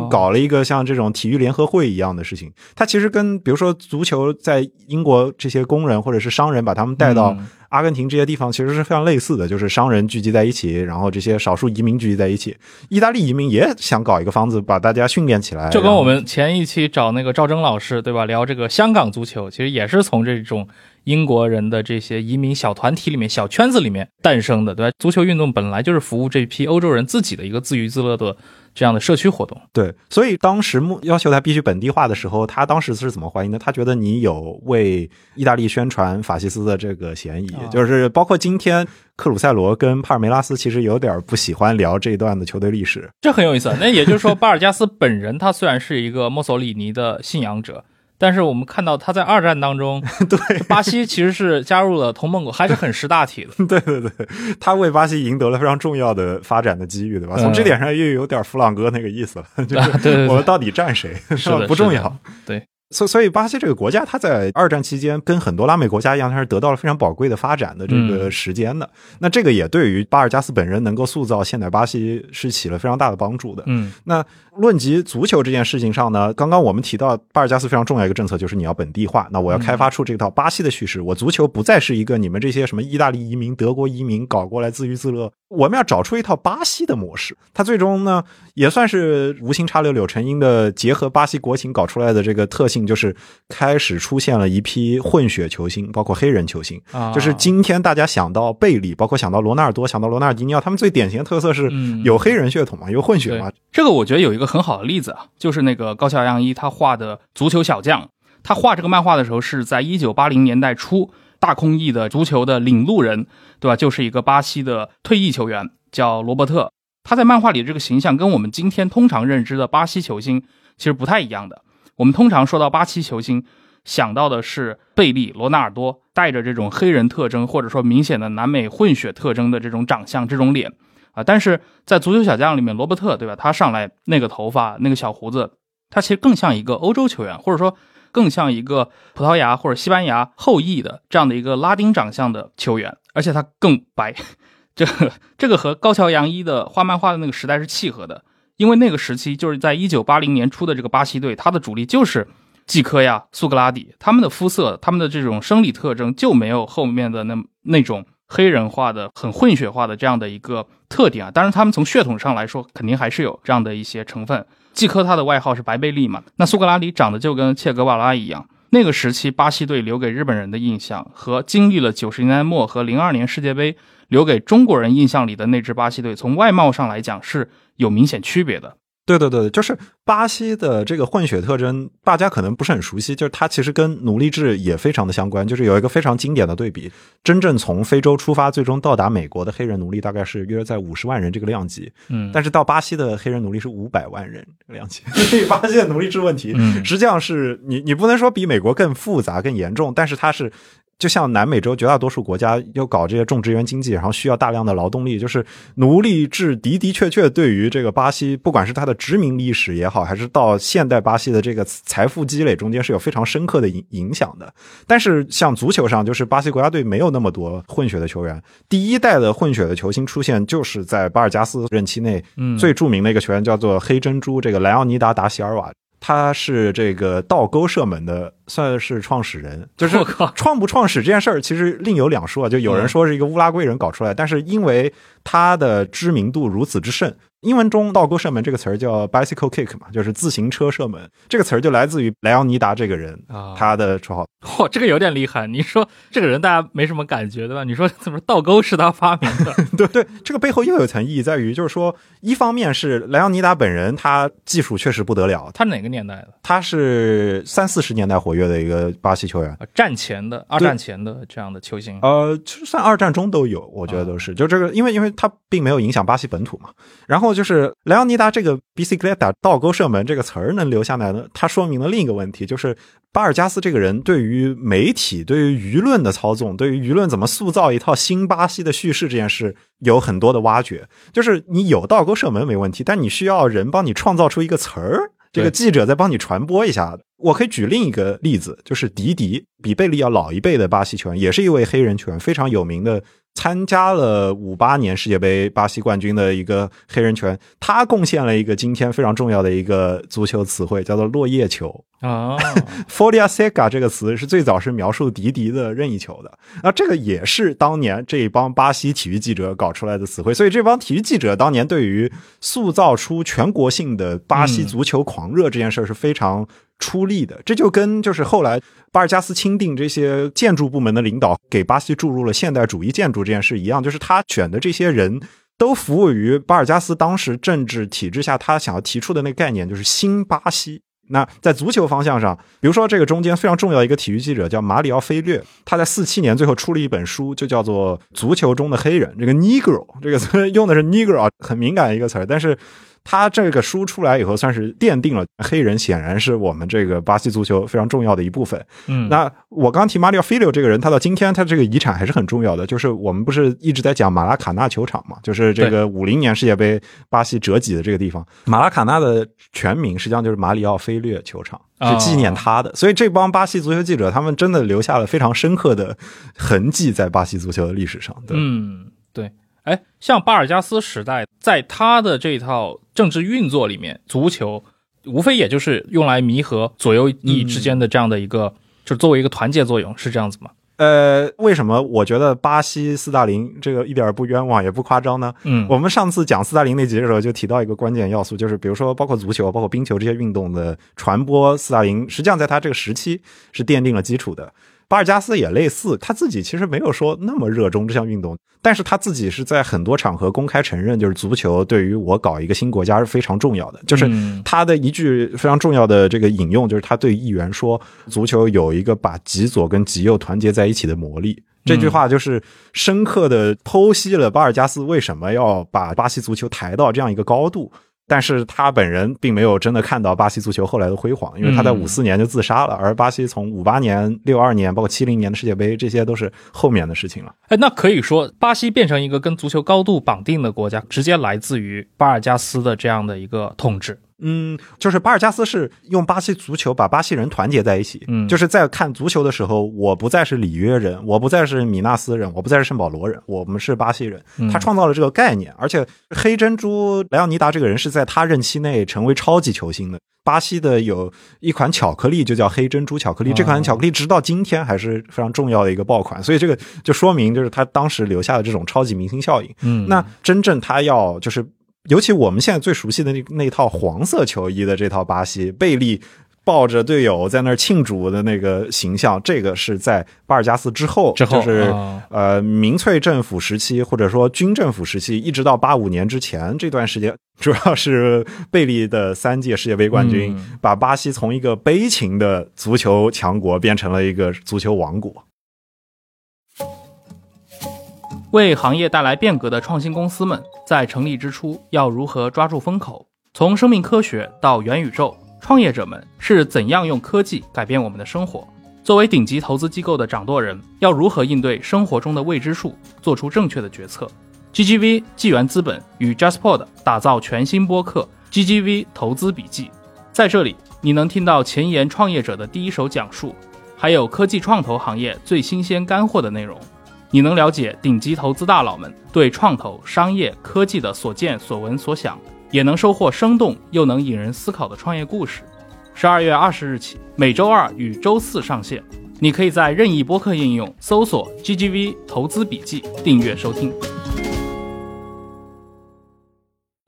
搞了一个像这种体育联合会一样的事情。它其实跟比如说足球在英国这些工人或者是商人把他们带到。阿根廷这些地方其实是非常类似的，就是商人聚集在一起，然后这些少数移民聚集在一起。意大利移民也想搞一个方子把大家训练起来，就跟我们前一期找那个赵征老师，对吧？聊这个香港足球，其实也是从这种英国人的这些移民小团体里面、小圈子里面诞生的，对吧？足球运动本来就是服务这批欧洲人自己的一个自娱自乐的这样的社区活动。对，所以当时要求他必须本地化的时候，他当时是怎么怀疑呢？他觉得你有为意大利宣传法西斯的这个嫌疑，就是包括今天克鲁塞罗跟帕尔梅拉斯其实有点不喜欢聊这一段的球队历史，这很有意思。那也就是说，巴尔加斯本人他虽然是一个墨索里尼的信仰者。但是我们看到他在二战当中，(laughs) 对巴西其实是加入了同盟国，还是很识大体的。(laughs) 对对对，他为巴西赢得了非常重要的发展的机遇，对吧？从这点上又有点弗朗哥那个意思了，(laughs) 就是我们到底站谁是吧？不重要。对。所所以，巴西这个国家，它在二战期间跟很多拉美国家一样，它是得到了非常宝贵的发展的这个时间的。那这个也对于巴尔加斯本人能够塑造现代巴西是起了非常大的帮助的。嗯，那论及足球这件事情上呢，刚刚我们提到巴尔加斯非常重要一个政策就是你要本地化。那我要开发出这套巴西的叙事，我足球不再是一个你们这些什么意大利移民、德国移民搞过来自娱自乐。我们要找出一套巴西的模式，它最终呢也算是无心插柳柳成荫的结合巴西国情搞出来的这个特性，就是开始出现了一批混血球星，包括黑人球星。啊就是今天大家想到贝里，包括想到罗纳尔多，想到罗纳尔迪尼奥，他们最典型的特色是有黑人血统嘛，有混血嘛。这个我觉得有一个很好的例子啊，就是那个高桥洋一他画的足球小将，他画这个漫画的时候是在一九八零年代初。大空翼的足球的领路人，对吧？就是一个巴西的退役球员，叫罗伯特。他在漫画里的这个形象跟我们今天通常认知的巴西球星其实不太一样的。我们通常说到巴西球星，想到的是贝利、罗纳尔多，带着这种黑人特征或者说明显的南美混血特征的这种长相、这种脸啊。但是在足球小将里面，罗伯特，对吧？他上来那个头发、那个小胡子，他其实更像一个欧洲球员，或者说。更像一个葡萄牙或者西班牙后裔的这样的一个拉丁长相的球员，而且他更白，(laughs) 这这个和高桥洋一的画漫画的那个时代是契合的，因为那个时期就是在一九八零年初的这个巴西队，他的主力就是季科呀、苏格拉底，他们的肤色、他们的这种生理特征就没有后面的那那种黑人化的、很混血化的这样的一个特点啊。当然，他们从血统上来说，肯定还是有这样的一些成分。季科他的外号是白贝利嘛？那苏格拉底长得就跟切格瓦拉一样。那个时期巴西队留给日本人的印象，和经历了九十年代末和零二年世界杯留给中国人印象里的那支巴西队，从外貌上来讲是有明显区别的。对对对，就是巴西的这个混血特征，大家可能不是很熟悉。就是它其实跟奴隶制也非常的相关。就是有一个非常经典的对比：真正从非洲出发，最终到达美国的黑人奴隶大概是约在五十万人这个量级。嗯，但是到巴西的黑人奴隶是五百万人这个量级。(laughs) 所以巴西的奴隶制问题，实际上是你你不能说比美国更复杂更严重，但是它是。就像南美洲绝大多数国家又搞这些种植园经济，然后需要大量的劳动力，就是奴隶制的的确确对于这个巴西，不管是它的殖民历史也好，还是到现代巴西的这个财富积累中间是有非常深刻的影影响的。但是像足球上，就是巴西国家队没有那么多混血的球员，第一代的混血的球星出现就是在巴尔加斯任期内，嗯最著名的一个球员叫做黑珍珠，这个莱奥尼达达席尔瓦。他是这个倒钩射门的，算是创始人。(laughs) 就是创不创始这件事儿，其实另有两说。就有人说是一个乌拉圭人搞出来，但是因为他的知名度如此之盛。英文中“倒钩射门”这个词儿叫 “bicycle kick” 嘛，就是自行车射门。这个词儿就来自于莱昂尼达这个人啊，他的绰号。嚯，这个有点厉害。你说这个人大家没什么感觉对吧？你说怎么倒钩是他发明的？(laughs) 对对，这个背后又有层意义在于，就是说，一方面是莱昂尼达本人，他技术确实不得了。他哪个年代的？他是三四十年代活跃的一个巴西球员，战前的、二战前的这样的球星。呃，就算二战中都有，我觉得都是。就这个，因为因为他并没有影响巴西本土嘛。然后就是莱昂尼。达这个 bicicleta 倒钩射门这个词儿能留下来呢？它说明了另一个问题，就是巴尔加斯这个人对于媒体、对于舆论的操纵、对于舆论怎么塑造一套新巴西的叙事这件事有很多的挖掘。就是你有倒钩射门没问题，但你需要人帮你创造出一个词儿，这个记者再帮你传播一下。我可以举另一个例子，就是迪迪，比贝利要老一辈的巴西球员，也是一位黑人球员，非常有名的。参加了五八年世界杯巴西冠军的一个黑人拳，他贡献了一个今天非常重要的一个足球词汇，叫做落叶球啊。(laughs) Folia seca” 这个词是最早是描述迪迪的任意球的，那这个也是当年这一帮巴西体育记者搞出来的词汇。所以这帮体育记者当年对于塑造出全国性的巴西足球狂热这件事是非常。出力的，这就跟就是后来巴尔加斯钦定这些建筑部门的领导给巴西注入了现代主义建筑这件事一样，就是他选的这些人都服务于巴尔加斯当时政治体制下他想要提出的那个概念，就是新巴西。那在足球方向上，比如说这个中间非常重要一个体育记者叫马里奥·菲略，他在四七年最后出了一本书，就叫做《足球中的黑人》。这个 “negro” 这个词 (laughs) 用的是 “negro”，很敏感的一个词儿，但是。他这个书出来以后，算是奠定了黑人显然是我们这个巴西足球非常重要的一部分。嗯，那我刚提马里奥·菲利这个人，他到今天他这个遗产还是很重要的。就是我们不是一直在讲马拉卡纳球场嘛，就是这个五零年世界杯巴西折戟的这个地方。马拉卡纳的全名实际上就是马里奥·菲略球场，是纪念他的。所以这帮巴西足球记者，他们真的留下了非常深刻的痕迹在巴西足球的历史上。对嗯，对。哎，像巴尔加斯时代，在他的这套政治运作里面，足球无非也就是用来弥合左右翼之间的这样的一个，就作为一个团结作用，是这样子吗？呃，为什么我觉得巴西斯大林这个一点不冤枉也不夸张呢？嗯，我们上次讲斯大林那集的时候就提到一个关键要素，就是比如说包括足球、包括冰球这些运动的传播，斯大林实际上在他这个时期是奠定了基础的。巴尔加斯也类似，他自己其实没有说那么热衷这项运动，但是他自己是在很多场合公开承认，就是足球对于我搞一个新国家是非常重要的。就是他的一句非常重要的这个引用，就是他对议员说，足球有一个把极左跟极右团结在一起的魔力。这句话就是深刻的剖析了巴尔加斯为什么要把巴西足球抬到这样一个高度。但是他本人并没有真的看到巴西足球后来的辉煌，因为他在五四年就自杀了，而巴西从五八年、六二年，包括七零年的世界杯，这些都是后面的事情了。哎，那可以说，巴西变成一个跟足球高度绑定的国家，直接来自于巴尔加斯的这样的一个统治。嗯，就是巴尔加斯是用巴西足球把巴西人团结在一起。嗯，就是在看足球的时候，我不再是里约人，我不再是米纳斯人，我不再是圣保罗人，我们是巴西人。他创造了这个概念，而且黑珍珠莱昂尼达这个人是在他任期内成为超级球星的。巴西的有一款巧克力就叫黑珍珠巧克力，这款巧克力直到今天还是非常重要的一个爆款。所以这个就说明，就是他当时留下的这种超级明星效应。嗯，那真正他要就是。尤其我们现在最熟悉的那那套黄色球衣的这套巴西，贝利抱着队友在那儿庆祝的那个形象，这个是在巴尔加斯之后，之后就是呃民粹政府时期或者说军政府时期，一直到八五年之前这段时间，主要是贝利的三届世界杯冠军，把巴西从一个悲情的足球强国变成了一个足球王国。为行业带来变革的创新公司们，在成立之初要如何抓住风口？从生命科学到元宇宙，创业者们是怎样用科技改变我们的生活？作为顶级投资机构的掌舵人，要如何应对生活中的未知数，做出正确的决策？GGV 纪元资本与 JustPod 打造全新播客 GGV 投资笔记，在这里你能听到前沿创业者的第一手讲述，还有科技创投行业最新鲜干货的内容。你能了解顶级投资大佬们对创投、商业、科技的所见所闻所想，也能收获生动又能引人思考的创业故事。十二月二十日起，每周二与周四上线。你可以在任意播客应用搜索 “GGV 投资笔记”订阅收听。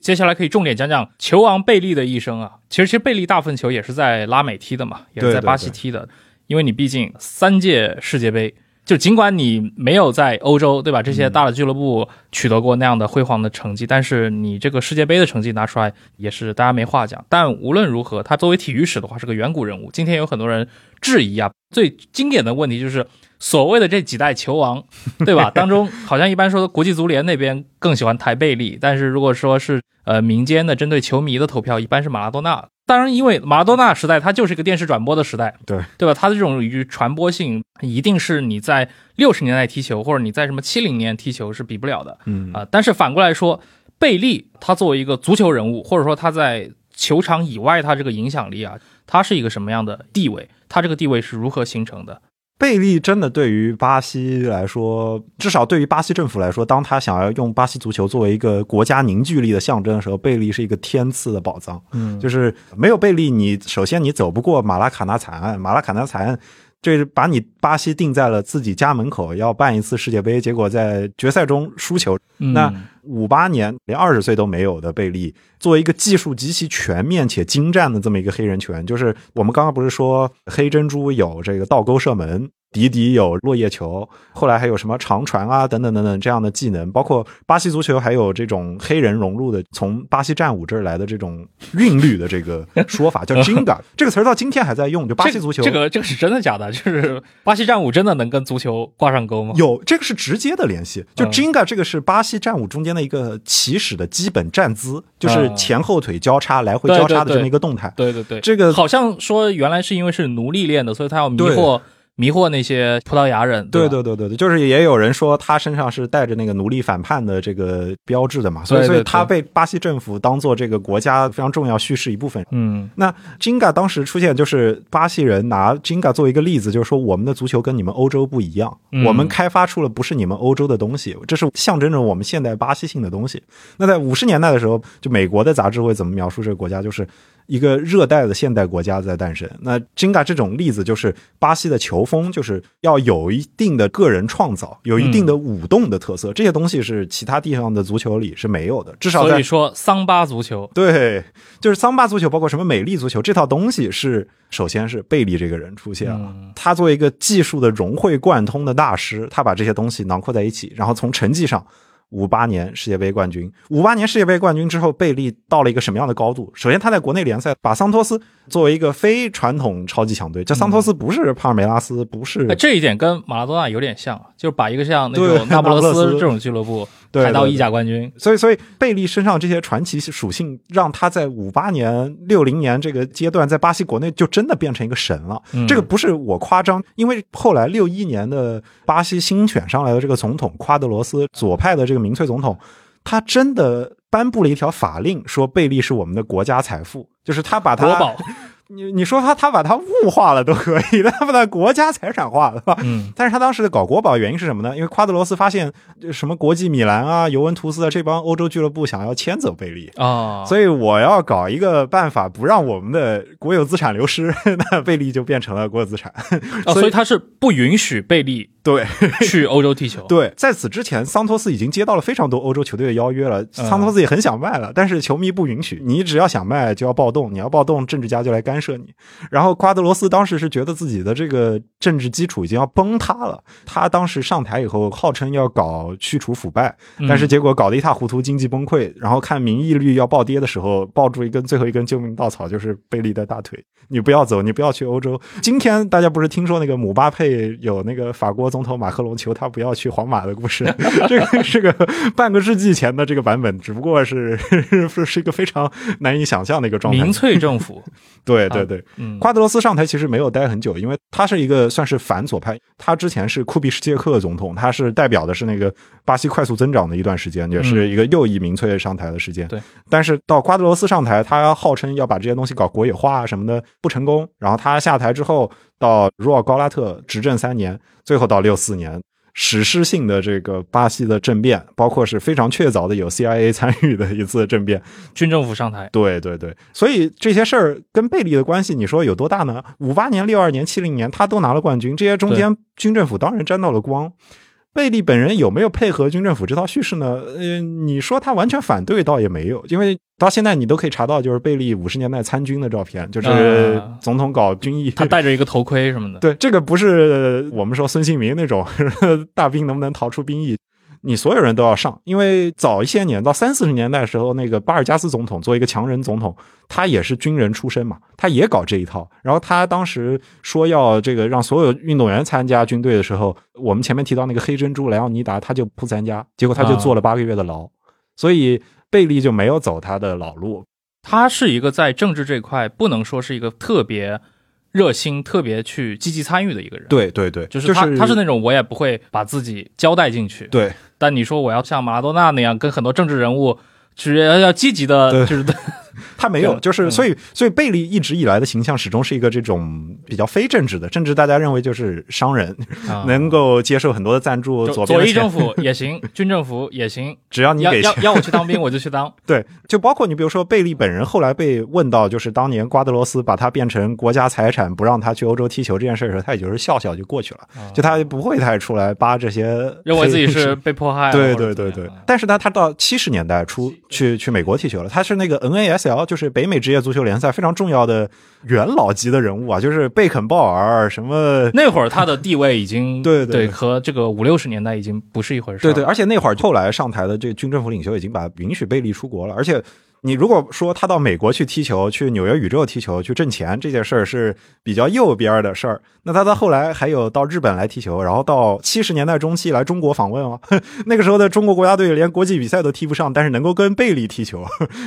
接下来可以重点讲讲球王贝利的一生啊。其实，其实贝利大部分球也是在拉美踢的嘛，也是在巴西踢的，因为你毕竟三届世界杯。就尽管你没有在欧洲，对吧？这些大的俱乐部取得过那样的辉煌的成绩，但是你这个世界杯的成绩拿出来也是大家没话讲。但无论如何，他作为体育史的话是个远古人物。今天有很多人质疑啊，最经典的问题就是所谓的这几代球王，对吧？(laughs) 当中好像一般说国际足联那边更喜欢台贝利，但是如果说是呃民间的针对球迷的投票，一般是马拉多纳。当然，因为马拉多纳时代，它就是一个电视转播的时代，对对吧？它的这种与传播性，一定是你在六十年代踢球，或者你在什么七零年踢球是比不了的，嗯啊。但是反过来说，贝利他作为一个足球人物，或者说他在球场以外他这个影响力啊，他是一个什么样的地位？他这个地位是如何形成的？贝利真的对于巴西来说，至少对于巴西政府来说，当他想要用巴西足球作为一个国家凝聚力的象征的时候，贝利是一个天赐的宝藏。嗯，就是没有贝利，你首先你走不过马拉卡纳惨案，马拉卡纳惨案。这是把你巴西定在了自己家门口要办一次世界杯，结果在决赛中输球。那五八年连二十岁都没有的贝利，作为一个技术极其全面且精湛的这么一个黑人球员，就是我们刚刚不是说黑珍珠有这个倒钩射门，迪迪有落叶球，后来还有什么长传啊等等等等这样的技能，包括巴西足球还有这种黑人融入的，从巴西战舞这儿来的这种韵律的这个说法叫 (laughs) Jinga，这个词儿到今天还在用，就巴西足球这个这个是真的假的？就是巴西战舞真的能跟足球挂上钩吗？有这个是直接的联系，就嗯 Jinga 这个是巴西战舞中间的一个起始的基本站姿，就是嗯前后腿交叉来回交叉的这么一个动态。对对对，这个好像说原来是因为是奴隶练的，所以他要迷惑迷惑那些葡萄牙人。对对对对对，就是也有人说他身上是带着那个奴隶反叛的这个标志的嘛，所以所以他被巴西政府当做这个国家非常重要叙事一部分。嗯那 Jinga 当时出现，就是巴西人拿 Jinga 作为一个例子，就是说我们的足球跟你们欧洲不一样，嗯我们开发出了不是你们欧洲的东西，这是象征着我们现代巴西性的东西。那在五十年代的时候，就美国的杂志会怎么描述这个国家？就是一个热带的现代国家在诞生。那 Jenga 这种例子就是巴西的球风，就是要有一定的个人创造，有一定的舞动的特色，这些东西是其他地方的足球里是没有的，至少在所以说桑巴足球，对，就是桑巴足球，包括什么美丽足球这套东西是，首先是贝利这个人出现了。嗯他作为一个技术的融会贯通的大师，他把这些东西囊括在一起，然后从成绩上。五八年世界杯冠军，五八年世界杯冠军之后，贝利到了一个什么样的高度？首先，他在国内联赛把桑托斯作为一个非传统超级强队，这桑托斯不是帕尔梅拉斯，不是哎，这一点跟马拉多纳有点像，就是把一个像那对种 (laughs) 那不勒斯斯这种俱乐部 (laughs) 抬到意甲冠军。所以，所以贝利身上这些传奇属性，让他在五八年、六零年这个阶段，在巴西国内就真的变成一个神了。嗯这个不是我夸张，因为后来六一年的巴西新选上来的这个总统夸德罗斯，左派的这个民粹总统，他真的颁布了一条法令，说贝利是我们的国家财富，就是他把他国宝，(laughs) 你你说他他把它物化了都可以，但 (laughs) 他把它国家财产化了，吧？嗯但是他当时搞国宝原因是什么呢？因为夸德罗斯发现呃什么国际米兰啊、尤文图斯啊这帮欧洲俱乐部想要迁走贝利。啊，所以我要搞一个办法，不让我们的国有资产流失，(laughs) 那贝利就变成了国有资产。(laughs) 哦，所以他是不允许贝利对去欧洲踢球。对，在此之前，桑托斯已经接到了非常多欧洲球队的邀约了，桑托斯也很想卖了，但是球迷不允许。你只要想卖，就要暴动，你要暴动，政治家就来干涉你。然后瓜德罗斯当时是觉得自己的这个政治基础已经要崩塌了，他当时上台以后号称要搞去除腐败，但是结果搞得一塌糊涂，经济崩溃。然后看民意率要暴跌的时候，抱住一根最后一根救命稻草，就是贝利的大腿。你不要走，你不要去欧洲。今天大家不是听说那个姆巴佩有那个法国总统马克龙求他不要去皇马的故事？(laughs) 这个是个半个世纪前的这个版本，只不过是是 (laughs) 是一个非常难以想象的一个状态。民粹政府，(laughs) 对对对，嗯夸德罗斯上台其实没有待很久，因为他是一个算是反左派。他之前是库比什杰克总统，他是代表的是那个巴西快速增长的一段时间，也是一个右翼民粹上台的时间。对，但是到瓜德罗斯上台，他号称要把这些东西搞国有化啊什么的，不成功。然后他下台之后，到茹尔高拉特执政三年，最后到六四年。史诗性的这个巴西的政变，包括是非常确凿的有 CIA 参与的一次政变，军政府上台，对对对，所以这些事儿跟贝利的关系，你说有多大呢？五八年、六二年、七零年，他都拿了冠军，这些中间军政府当然沾到了光。贝利本人有没有配合军政府这套叙事呢？呃，你说他完全反对，倒也没有，因为到现在你都可以查到，就是贝利五十年代参军的照片，就是啊总统搞军役，他戴着一个头盔什么的。对，这个不是我们说孙兴民那种 (laughs) 大兵能不能逃出兵役，你所有人都要上，因为早一些年到三四十年代的时候，那个巴尔加斯总统作为一个强人总统，他也是军人出身嘛，他也搞这一套。然后他当时说要这个让所有运动员参加军队的时候，我们前面提到那个黑珍珠莱奥尼达，他就不参加，结果他就坐了八个月的牢，所以贝利就没有走他的老路。他是一个在政治这块不能说是一个特别热心、特别去积极参与的一个人。，对对对，就是他，他是那种我也不会把自己交代进去。对但你说我要像马拉多纳那样跟很多政治人物，是要要积极的，就是他没有，就是嗯所以所以贝利一直以来的形象始终是一个这种比较非政治的，政治大家认为就是商人，啊能够接受很多的赞助，左边左翼政府也行，军政府也行，只要你要要给钱，要我去当兵我就去当。对，就包括你比如说贝利本人后来被问到，就是当年瓜德罗斯把他变成国家财产，不让他去欧洲踢球这件事的时候，他也就是笑笑就过去了，就他不会太出来扒这些，认为自己是。被迫害了，对对对对但是呢，他到七十年代初去去美国踢球了，他是那个 NASL PSL 就是北美职业足球联赛非常重要的元老级的人物啊，就是贝肯鲍尔什么。(laughs) 那会儿他的地位已经对对和这个五六十年代已经不是一回事。对对，而且那会儿后来上台的这个军政府领袖已经把允许贝利出国了，而且。你如果说他到美国去踢球，去纽约宇宙踢球，去挣钱这件事儿是比较右边的事儿，那他到后来还有到日本来踢球，然后到七十年代中期来中国访问哦，(laughs) 那个时候的中国国家队连国际比赛都踢不上，但是能够跟贝利踢球，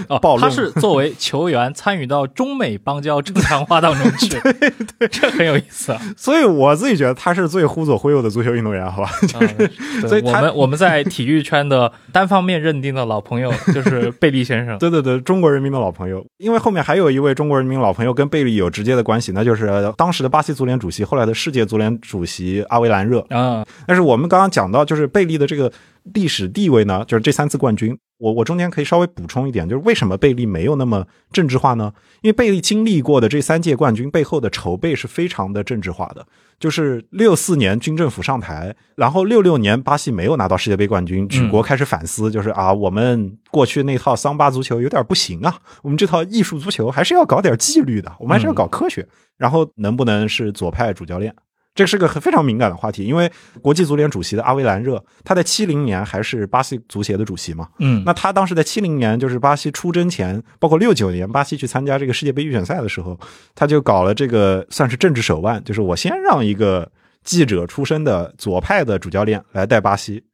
哦，他是 (laughs) 作为球员参与到中美邦交正常化当中去，(laughs) 对对，这很有意思啊。所以我自己觉得他是最忽左忽右的足球运动员，好吧？就是，所以我们我们在体育圈的单方面认定的老朋友就是贝利先生，对对对。中国人民的老朋友，因为后面还有一位中国人民老朋友跟贝利有直接的关系，那就是当时的巴西足联主席，后来的世界足联主席阿维兰热啊。但是我们刚刚讲到，就是贝利的这个历史地位呢，就是这三次冠军。我我中间可以稍微补充一点，就是为什么贝利没有那么政治化呢？因为贝利经历过的这三届冠军背后的筹备是非常的政治化的。就是六四年军政府上台，然后六六年巴西没有拿到世界杯冠军，举国开始反思，就是啊，我们过去那套桑巴足球有点不行啊，我们这套艺术足球还是要搞点纪律的，我们还是要搞科学。然后能不能是左派主教练？这是个非常敏感的话题，因为国际足联主席的阿维兰热，他在七零年还是巴西足协的主席嘛。嗯，那他当时在七零年，就是巴西出征前，包括六九年巴西去参加这个世界杯预选赛的时候，他就搞了这个算是政治手腕，就是我先让一个记者出身的左派的主教练来带巴西，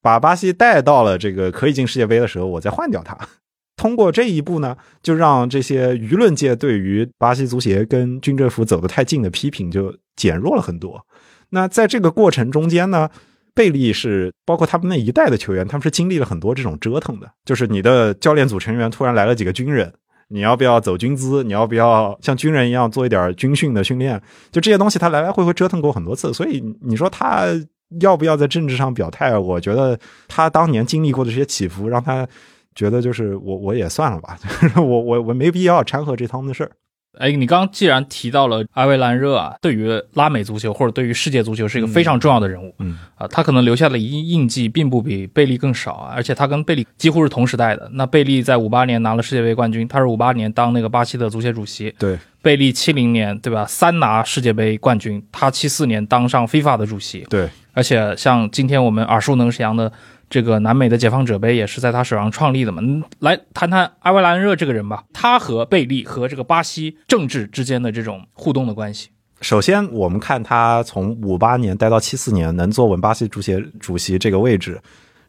把巴西带到了这个可以进世界杯的时候，我再换掉他。通过这一步呢，就让这些舆论界对于巴西足协跟军政府走得太近的批评就减弱了很多。那在这个过程中间呢，贝利是包括他们那一代的球员，他们是经历了很多这种折腾的。就是你的教练组成员突然来了几个军人，你要不要走军姿？你要不要像军人一样做一点军训的训练？就这些东西，他来来回回折腾过很多次。所以你说他要不要在政治上表态？我觉得他当年经历过的这些起伏，让他。觉得就是我我也算了吧，(laughs) 我我我没必要掺和这趟的事儿。哎，你刚刚既然提到了阿维兰热啊，对于拉美足球或者对于世界足球是一个非常重要的人物，嗯啊，他可能留下的印印记并不比贝利更少啊，而且他跟贝利几乎是同时代的。那贝利在五八年拿了世界杯冠军，他是五八年当那个巴西的足协主席，对，贝利七零年对吧，三拿世界杯冠军，他七四年当上 FIFA 的主席，对，而且像今天我们耳熟能详的。这个南美的解放者杯也是在他手上创立的嘛？来谈谈艾维兰热这个人吧，他和贝利和这个巴西政治之间的这种互动的关系。首先，我们看他从五八年待到七四年，能坐稳巴西足协主席这个位置。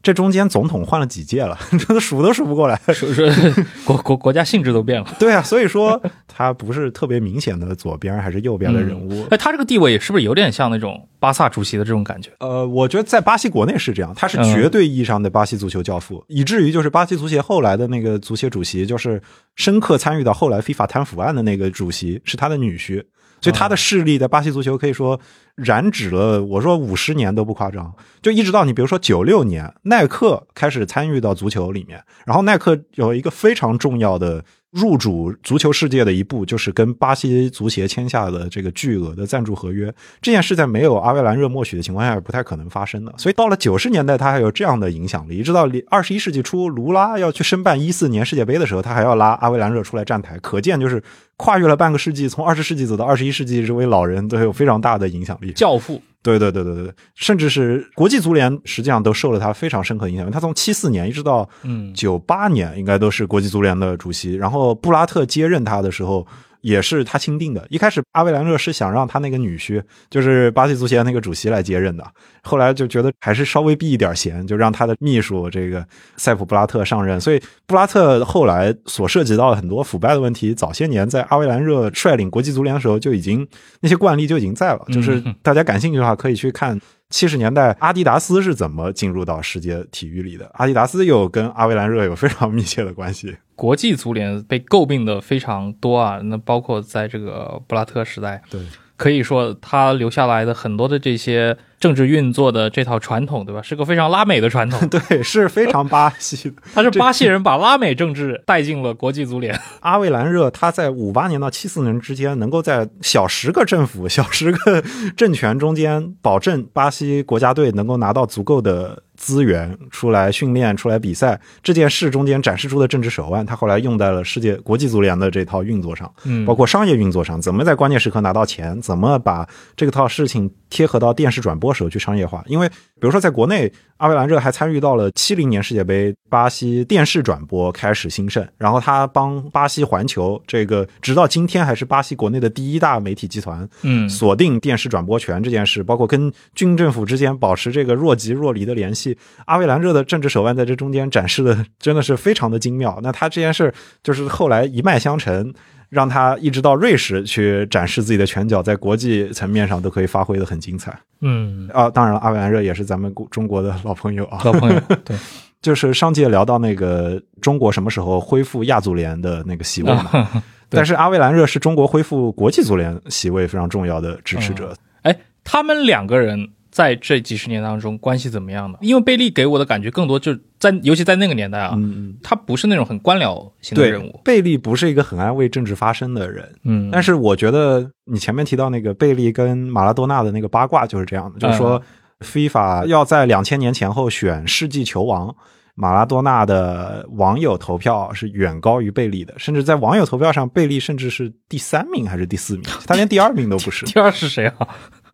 这中间总统换了几届了，(laughs) 真的数都数不过来，是不是？国国国家性质都变了。对啊，所以说他不是特别明显的左边还是右边的人物。哎，他这个地位是不是有点像那种巴萨主席的这种感觉？呃，我觉得在巴西国内是这样，他是绝对意义上的巴西足球教父，以至于就是巴西足协后来的那个足协主席，就是深刻参与到后来非法贪腐案的那个主席，是他的女婿。所以他的势力在巴西足球可以说染指了，我说五十年都不夸张，就一直到你比如说九六年，耐克开始参与到足球里面，然后耐克有一个非常重要的。入主足球世界的一步，就是跟巴西足协签下的这个巨额的赞助合约。这件事在没有阿维兰热默许的情况下，不太可能发生的。所以到了九十年代，他还有这样的影响力。一直到二十一世纪初，卢拉要去申办一四年世界杯的时候，他还要拉阿维兰热出来站台。可见，就是跨越了半个世纪，从二十世纪走到二十一世纪，这位老人都有非常大的影响力。教父。对对对对对，甚至是国际足联实际上都受了他非常深刻影响。他从七四年一直到嗯九八年，应该都是国际足联的主席。然后布拉特接任他的时候。也是他钦定的。一开始，阿维兰热是想让他那个女婿，就是巴西足协那个主席来接任的。后来就觉得还是稍微避一点嫌，就让他的秘书这个塞普布拉特上任。所以，布拉特后来所涉及到的很多腐败的问题，早些年在阿维兰热率领国际足联的时候就已经那些惯例就已经在了。就是大家感兴趣的话，可以去看。七十年代，阿迪达斯是怎么进入到世界体育里的？阿迪达斯又跟阿维兰热有非常密切的关系。国际足联被诟病的非常多啊，那包括在这个布拉特时代，对。可以说，他留下来的很多的这些政治运作的这套传统，对吧？是个非常拉美的传统，(laughs) 对，是非常巴西的。(laughs) 他是巴西人把拉美政治带进了国际足联。阿维兰热他在五八年到七四年之间，能够在小十个政府、(laughs) 小十个政权中间，保证巴西国家队能够拿到足够的资源、出来训练、出来比赛这件事中间展示出的政治手腕，他后来用在了世界国际足联的这套运作上，嗯包括商业运作上，怎么在关键时刻拿到钱，怎么把这个套事情贴合到电视转播时候去商业化。因为比如说在国内，阿维兰热还参与到了七零年世界杯巴西电视转播开始兴盛，然后他帮巴西环球这个直到今天还是巴西国内的第一大媒体集团，嗯锁定电视转播权这件事，包括跟军政府之间保持这个若即若离的联系，阿维兰热的政治手腕在这中间展示的真的是非常的精妙。那他这件事就是后来一脉相承，让他一直到瑞士去展示自己的拳脚，在国际层面上都可以发挥的很精彩嗯，啊。当然了，阿维兰热也是咱们国中国的老朋友啊。老朋友，对，(laughs) 就是上届聊到那个中国什么时候恢复亚足联的那个席位嘛，但是阿维兰热是中国恢复国际足联席位非常重要的支持者。哎，他们两个人在这几十年当中关系怎么样呢？因为贝利给我的感觉更多就是在，尤其在那个年代啊，嗯嗯。他不是那种很官僚型的对人物，，贝利不是一个很爱为政治发声的人，嗯，但是我觉得你前面提到那个贝利跟马拉多纳的那个八卦就是这样的，就是说，FIFA 要在两千年前后选世纪球王，马拉多纳的网友投票是远高于贝利的，甚至在网友投票上，贝利甚至是第三名还是第四名，他连第二名都不是。(laughs) 第二是谁啊？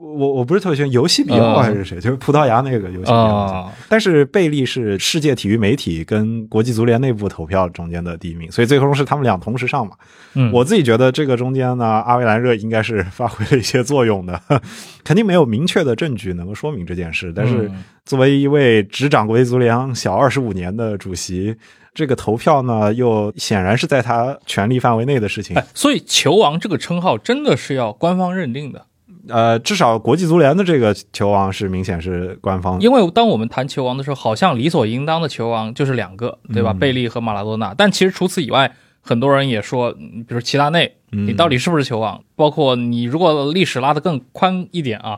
我我不是特别喜欢游戏比奥嗯还是谁，就是葡萄牙那个游戏比奥。啊，但是贝利是世界体育媒体跟国际足联内部投票中间的第一名，所以最终是他们俩同时上嘛。嗯，我自己觉得这个中间呢，阿维兰热应该是 (laughs) 发挥了一些作用的，(laughs) 肯定没有明确的证据能够说明这件事。但是嗯作为一位执掌国际足联小二十五年的主席，这个投票呢，又显然是在他权力范围内的事情。哎，所以球王这个称号真的是要官方认定的，呃，至少国际足联的这个球王是明显是官方因为当我们谈球王的时候，好像理所应当的球王就是两个，对吧？嗯贝利和马拉多纳。但其实除此以外，很多人也说，嗯比如齐达内，嗯你到底是不是球王？包括你如果历史拉得更宽一点啊，那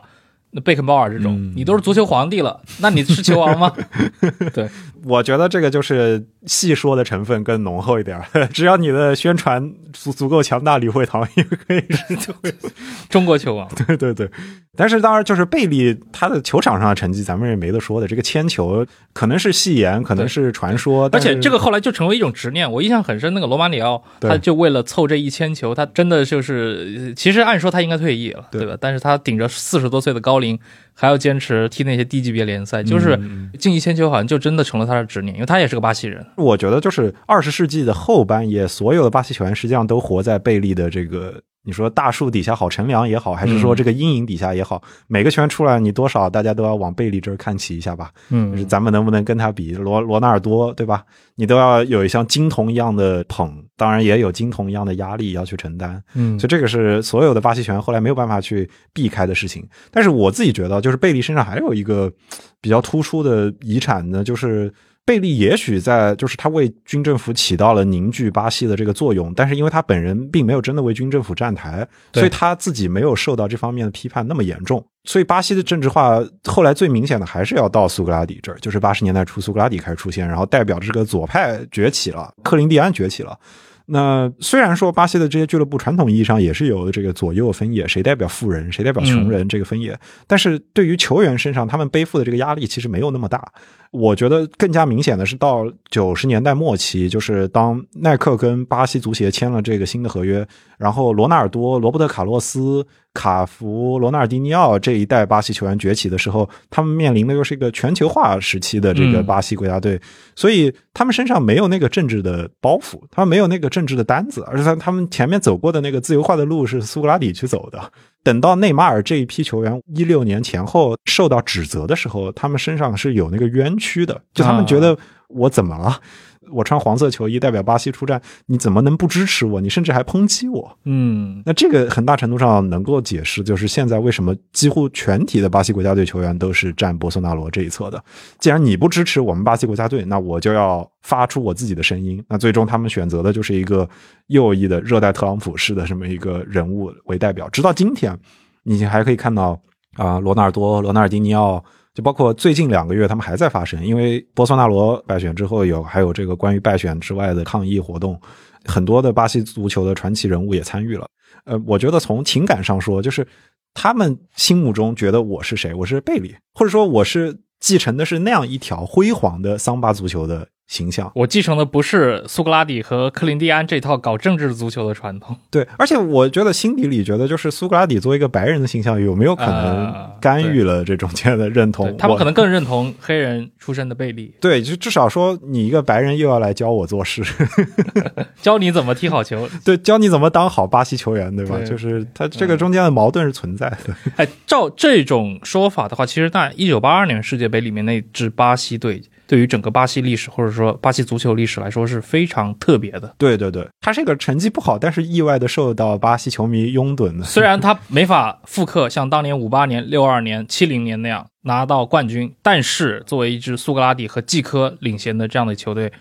贝肯鲍尔这种，嗯你都是足球皇帝了，那你是球王吗？(laughs) 对，(laughs) 我觉得这个就是戏说的成分更浓厚一点儿。(laughs) 只要你的宣传足足够强大，李惠堂也可以是就会。中国球王。对对对，但是当然就是贝利他的球场上的成绩，咱们也没得说的。这个铅球可能是戏言，可能是传说，而且这个后来就成为一种执念。我印象很深，那个罗马里奥，他就为了凑这一千球，他真的就是，其实按说他应该退役了，对对吧？但是他顶着四十多岁的高龄，还要坚持踢那些低级别联赛，就是嗯进一千球，好像就真的成了他的执念，因为他也是个巴西人。我觉得就是二十世纪的后半叶，所有的巴西球员实际上都活在贝利的这个。你说大树底下好乘凉也好，还是说这个阴影底下也好，每个球员出来，你多少大家都要往贝利这儿看齐一下吧。嗯就是嗯，咱们能不能跟他比？罗罗纳尔多，对吧？你都要有一像金童一样的捧，当然也有金童一样的压力要去承担。嗯所以这个是所有的巴西球员后来没有办法去避开的事情。但是我自己觉得，就是贝利身上还有一个比较突出的遗产呢，就是。贝利也许在就是他为军政府起到了凝聚巴西的这个作用，但是因为他本人并没有真的为军政府站台，所以他自己没有受到这方面的批判那么严重。所以巴西的政治化后来最明显的还是要到苏格拉底这儿，就是八十年代初苏格拉底开始出现，然后代表着这个左派崛起了，克林蒂安崛起了。那虽然说巴西的这些俱乐部传统意义上也是有这个左右分野，谁代表富人，谁代表穷人这个分野，但是对于球员身上他们背负的这个压力其实没有那么大。我觉得更加明显的是到九十年代末期，就是当耐克跟巴西足协签了这个新的合约，然后罗纳尔多、罗伯特卡洛斯、卡福、罗纳尔迪尼奥这一代巴西球员崛起的时候，他们面临的又是一个全球化时期的这个嗯巴西国家队，所以他们身上没有那个政治的包袱，他们没有那个政治的担子，而且他他们前面走过的那个自由化的路是苏格拉底去走的。等到内马尔这一批球员一六年前后受到指责的时候，他们身上是有那个冤屈的，就他们觉得我怎么了？我穿黄色球衣代表巴西出战，你怎么能不支持我？你甚至还抨击我。嗯，那这个很大程度上能够解释，就是现在为什么几乎全体的巴西国家队球员都是站博索纳罗这一侧的。既然你不支持我们巴西国家队，那我就要发出我自己的声音。那最终他们选择的就是一个右翼的热带特朗普式的这么一个人物为代表。直到今天，你还可以看到啊、罗纳尔多、罗纳尔迪尼奥。就包括最近两个月，他们还在发生，因为波索纳罗败选之后有还有这个关于败选之外的抗议活动，很多的巴西足球的传奇人物也参与了。呃，我觉得从情感上说，就是他们心目中觉得我是谁，我是贝利，或者说我是继承的是那样一条辉煌的桑巴足球的形象。我继承的不是苏格拉底和克林蒂安这套搞政治足球的传统。对，而且我觉得心底里觉得，就是苏格拉底作为一个白人的形象，有没有可能呃干预了这中间的认同？对他们可能更认同黑人出身的贝利，对，就至少说你一个白人又要来教我做事，(laughs) 教你怎么踢好球。对，教你怎么当好巴西球员，对吧？对就是他这个中间的矛盾是存在的。哎，照这种说法的话，其实那一九八二年世界杯里面那支巴西队，对于整个巴西历史或者说巴西足球历史来说是非常特别的。对对对，他这个成绩不好，但是意外的受到巴西球迷拥趸的。虽然他没法复刻像当年五八年、六二年、七零年那样拿到冠军，但是作为一支苏格拉底和季科领衔的这样的球队，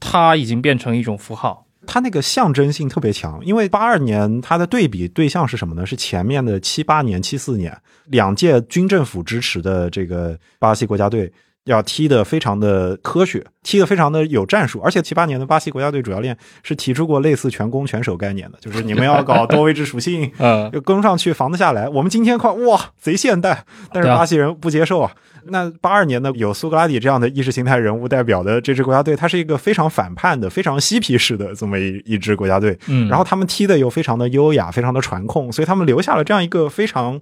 他已经变成一种符号。他那个象征性特别强，因为八二年他的对比对象是什么呢？是前面的七八年、七四年两届军政府支持的这个巴西国家队。要踢得非常的科学，踢得非常的有战术，而且七八年的巴西国家队主教练是提出过类似全攻全守概念的，就是你们要搞多位置属性，(laughs) 嗯，就攻上去防得下来。我们今天看哇，贼现代，但是巴西人不接受啊。那八二年呢，有苏格拉底这样的意识形态人物代表的这支国家队，它是一个非常反叛的、非常嬉皮士的这么一一支国家队。嗯，然后他们踢的又非常的优雅，非常的传控，所以他们留下了这样一个非常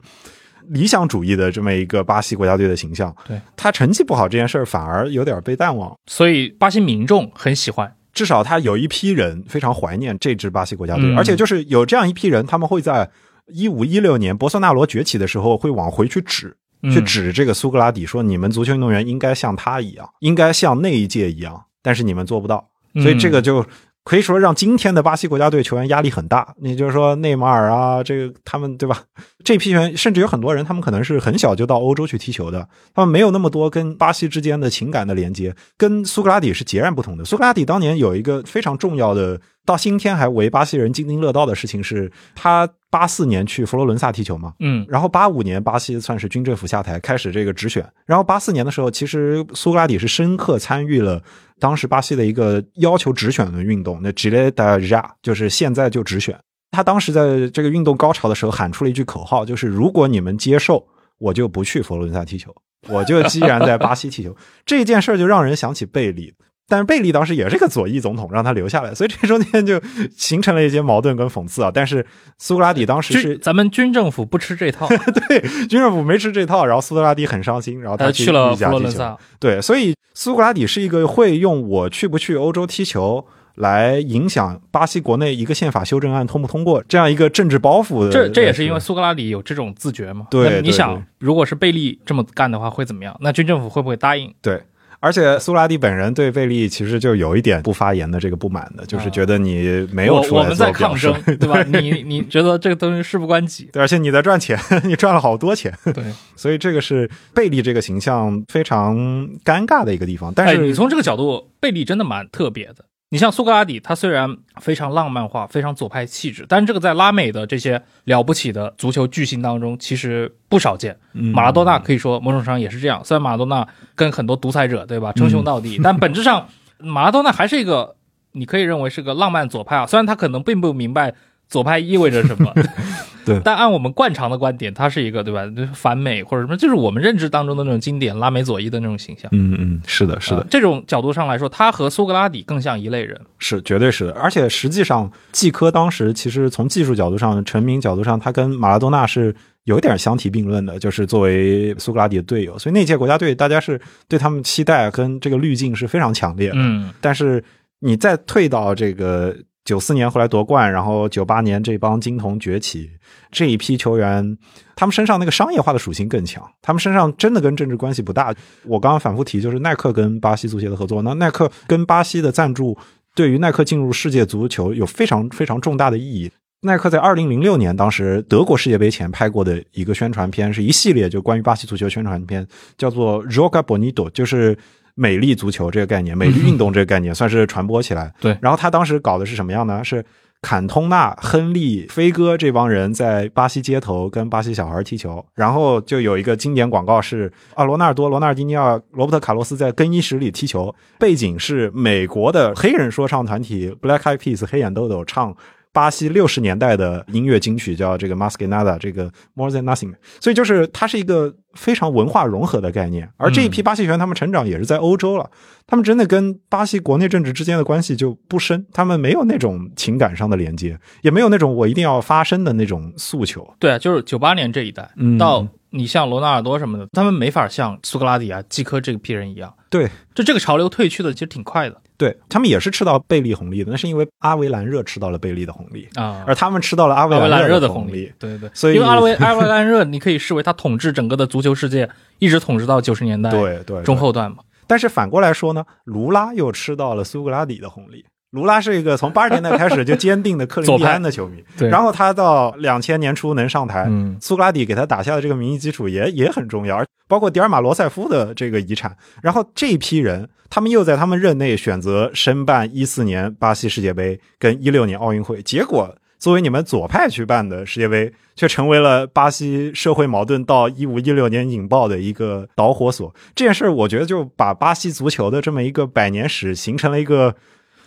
理想主义的这么一个巴西国家队的形象。对，他成绩不好这件事儿反而有点被淡忘。所以巴西民众很喜欢。至少他有一批人非常怀念这支巴西国家队，嗯而且就是有这样一批人，他们会在一五一六年博索纳罗崛起的时候，会往回去指，嗯去指这个苏格拉底，说你们足球运动员应该像他一样，应该像那一届一样，但是你们做不到，嗯所以这个就可以说让今天的巴西国家队球员压力很大。你就是说内马尔啊，这个他们对吧？这批球员甚至有很多人，他们可能是很小就到欧洲去踢球的，他们没有那么多跟巴西之间的情感的连接，跟苏格拉底是截然不同的。苏格拉底当年有一个非常重要的，到今天还为巴西人津津乐道的事情是，他八四年去佛罗伦萨踢球嘛，嗯然后八五年巴西算是军政府下台，开始这个直选。然后八四年的时候，其实苏格拉底是深刻参与了当时巴西的一个要求直选的运动，那 g i l e da ja 就是现在就直选。他当时在这个运动高潮的时候喊出了一句口号，就是如果你们接受，我就不去佛罗伦萨踢球，我就既然在巴西踢球。这件事儿就让人想起贝利。但是贝利当时也是个左翼总统，让他留下来，(laughs) 所以这中间就形成了一些矛盾跟讽刺啊。但是苏格拉底当时是军咱们军政府不吃这套，(laughs) 对，军政府没吃这套，然后苏格拉底很伤心，然后他去去了。佛罗伦萨。对，所以苏格拉底是一个会用我去不去欧洲踢球来影响巴西国内一个宪法修正案通不通过这样一个政治包袱的。这这也是因为苏格拉底有这种自觉嘛？对你想，如果是贝利这么干的话，会怎么样？那军政府会不会答应？对。而且苏格拉蒂本人对贝利其实就有一点不发言的这个不满的，就是觉得你没有我出来我们在做抗争，对吧？(laughs) 你你觉得这个东西事不关己？对，而且你在赚钱，(laughs) 你赚了好多钱，对，(laughs) 所以这个是贝利这个形象非常尴尬的一个地方。但哎，是你从这个角度，贝利真的蛮特别的。你像苏格拉底，他虽然非常浪漫化、非常左派气质，但这个在拉美的这些了不起的足球巨星当中，其实不少见。嗯马拉多纳可以说某种程度上也是这样，虽然马拉多纳跟很多独裁者对吧称兄道弟，但本质上马拉多纳还是一个你可以认为是个浪漫左派啊。虽然他可能并不明白左派意味着什么，(laughs) 对但按我们惯常的观点，他是一个对吧反美或者什么，就是我们认知当中的那种经典拉美左翼的那种形象。嗯嗯，是的，是的呃，这种角度上来说，他和苏格拉底更像一类人。是，绝对是的。而且实际上，季科当时其实从技术角度上、成名角度上，他跟马拉多纳是有点相提并论的，就是作为苏格拉底的队友。所以那届国家队，大家是对他们期待跟这个滤镜是非常强烈的。嗯，但是你再退到这个九四年后来夺冠，然后九八年这帮金童崛起这一批球员，他们身上那个商业化的属性更强，他们身上真的跟政治关系不大。我刚刚反复提，就是耐克跟巴西足协的合作，那耐克跟巴西的赞助对于耐克进入世界足球有非常非常重大的意义。耐克在二零零六年当时德国世界杯前拍过的一个宣传片，是一系列就关于巴西足球宣传片，叫做 “Joga Bonito”，就是美丽足球这个概念，美丽运动这个概念算是传播起来。对然后他当时搞的是什么样呢？是坎通纳、亨利、飞哥这帮人在巴西街头跟巴西小孩踢球，然后就有一个经典广告是啊，罗纳尔多、罗纳尔迪尼奥、罗伯特卡洛斯在更衣室里踢球，背景是美国的黑人说唱团体 Black Eyed Peas 黑眼豆豆唱。巴西六十年代的音乐金曲，叫这个 Mas que Nada，这个 More Than Nothing。所以就是它是一个非常文化融合的概念。而这一批巴西球员，他们成长也是在欧洲了，他们真的跟巴西国内政治之间的关系就不深，他们没有那种情感上的连接，也没有那种我一定要发声的那种诉求。对啊，就是九八年这一代，嗯到你像罗纳尔多什么的，他们没法像苏格拉底啊、基科这批人一样。对，就这个潮流退去的其实挺快的对他们也是吃到贝利红利的，那是因为阿维兰热吃到了贝利的红利，啊。而他们吃到了阿维兰热热的红利。对对对，所以因为阿维阿维兰热，你可以视为他统治整个的足球世界，一直统治到九十年代对对，中后段嘛。但是反过来说呢，卢拉又吃到了苏格拉底的红利。卢拉是一个从八十年代开始就坚定的克林 (laughs) 蒂安的球迷，对然后他到两千年初能上台，嗯苏格拉底给他打下的这个民意基础也也很重要，而包括迪尔马罗塞夫的这个遗产。然后这一批人，他们又在他们任内选择申办一四年巴西世界杯跟一六年奥运会，结果作为你们左派去办的世界杯，却成为了巴西社会矛盾到一五一六年引爆的一个导火索。这件事儿，我觉得就把巴西足球的这么一个百年史形成了一个。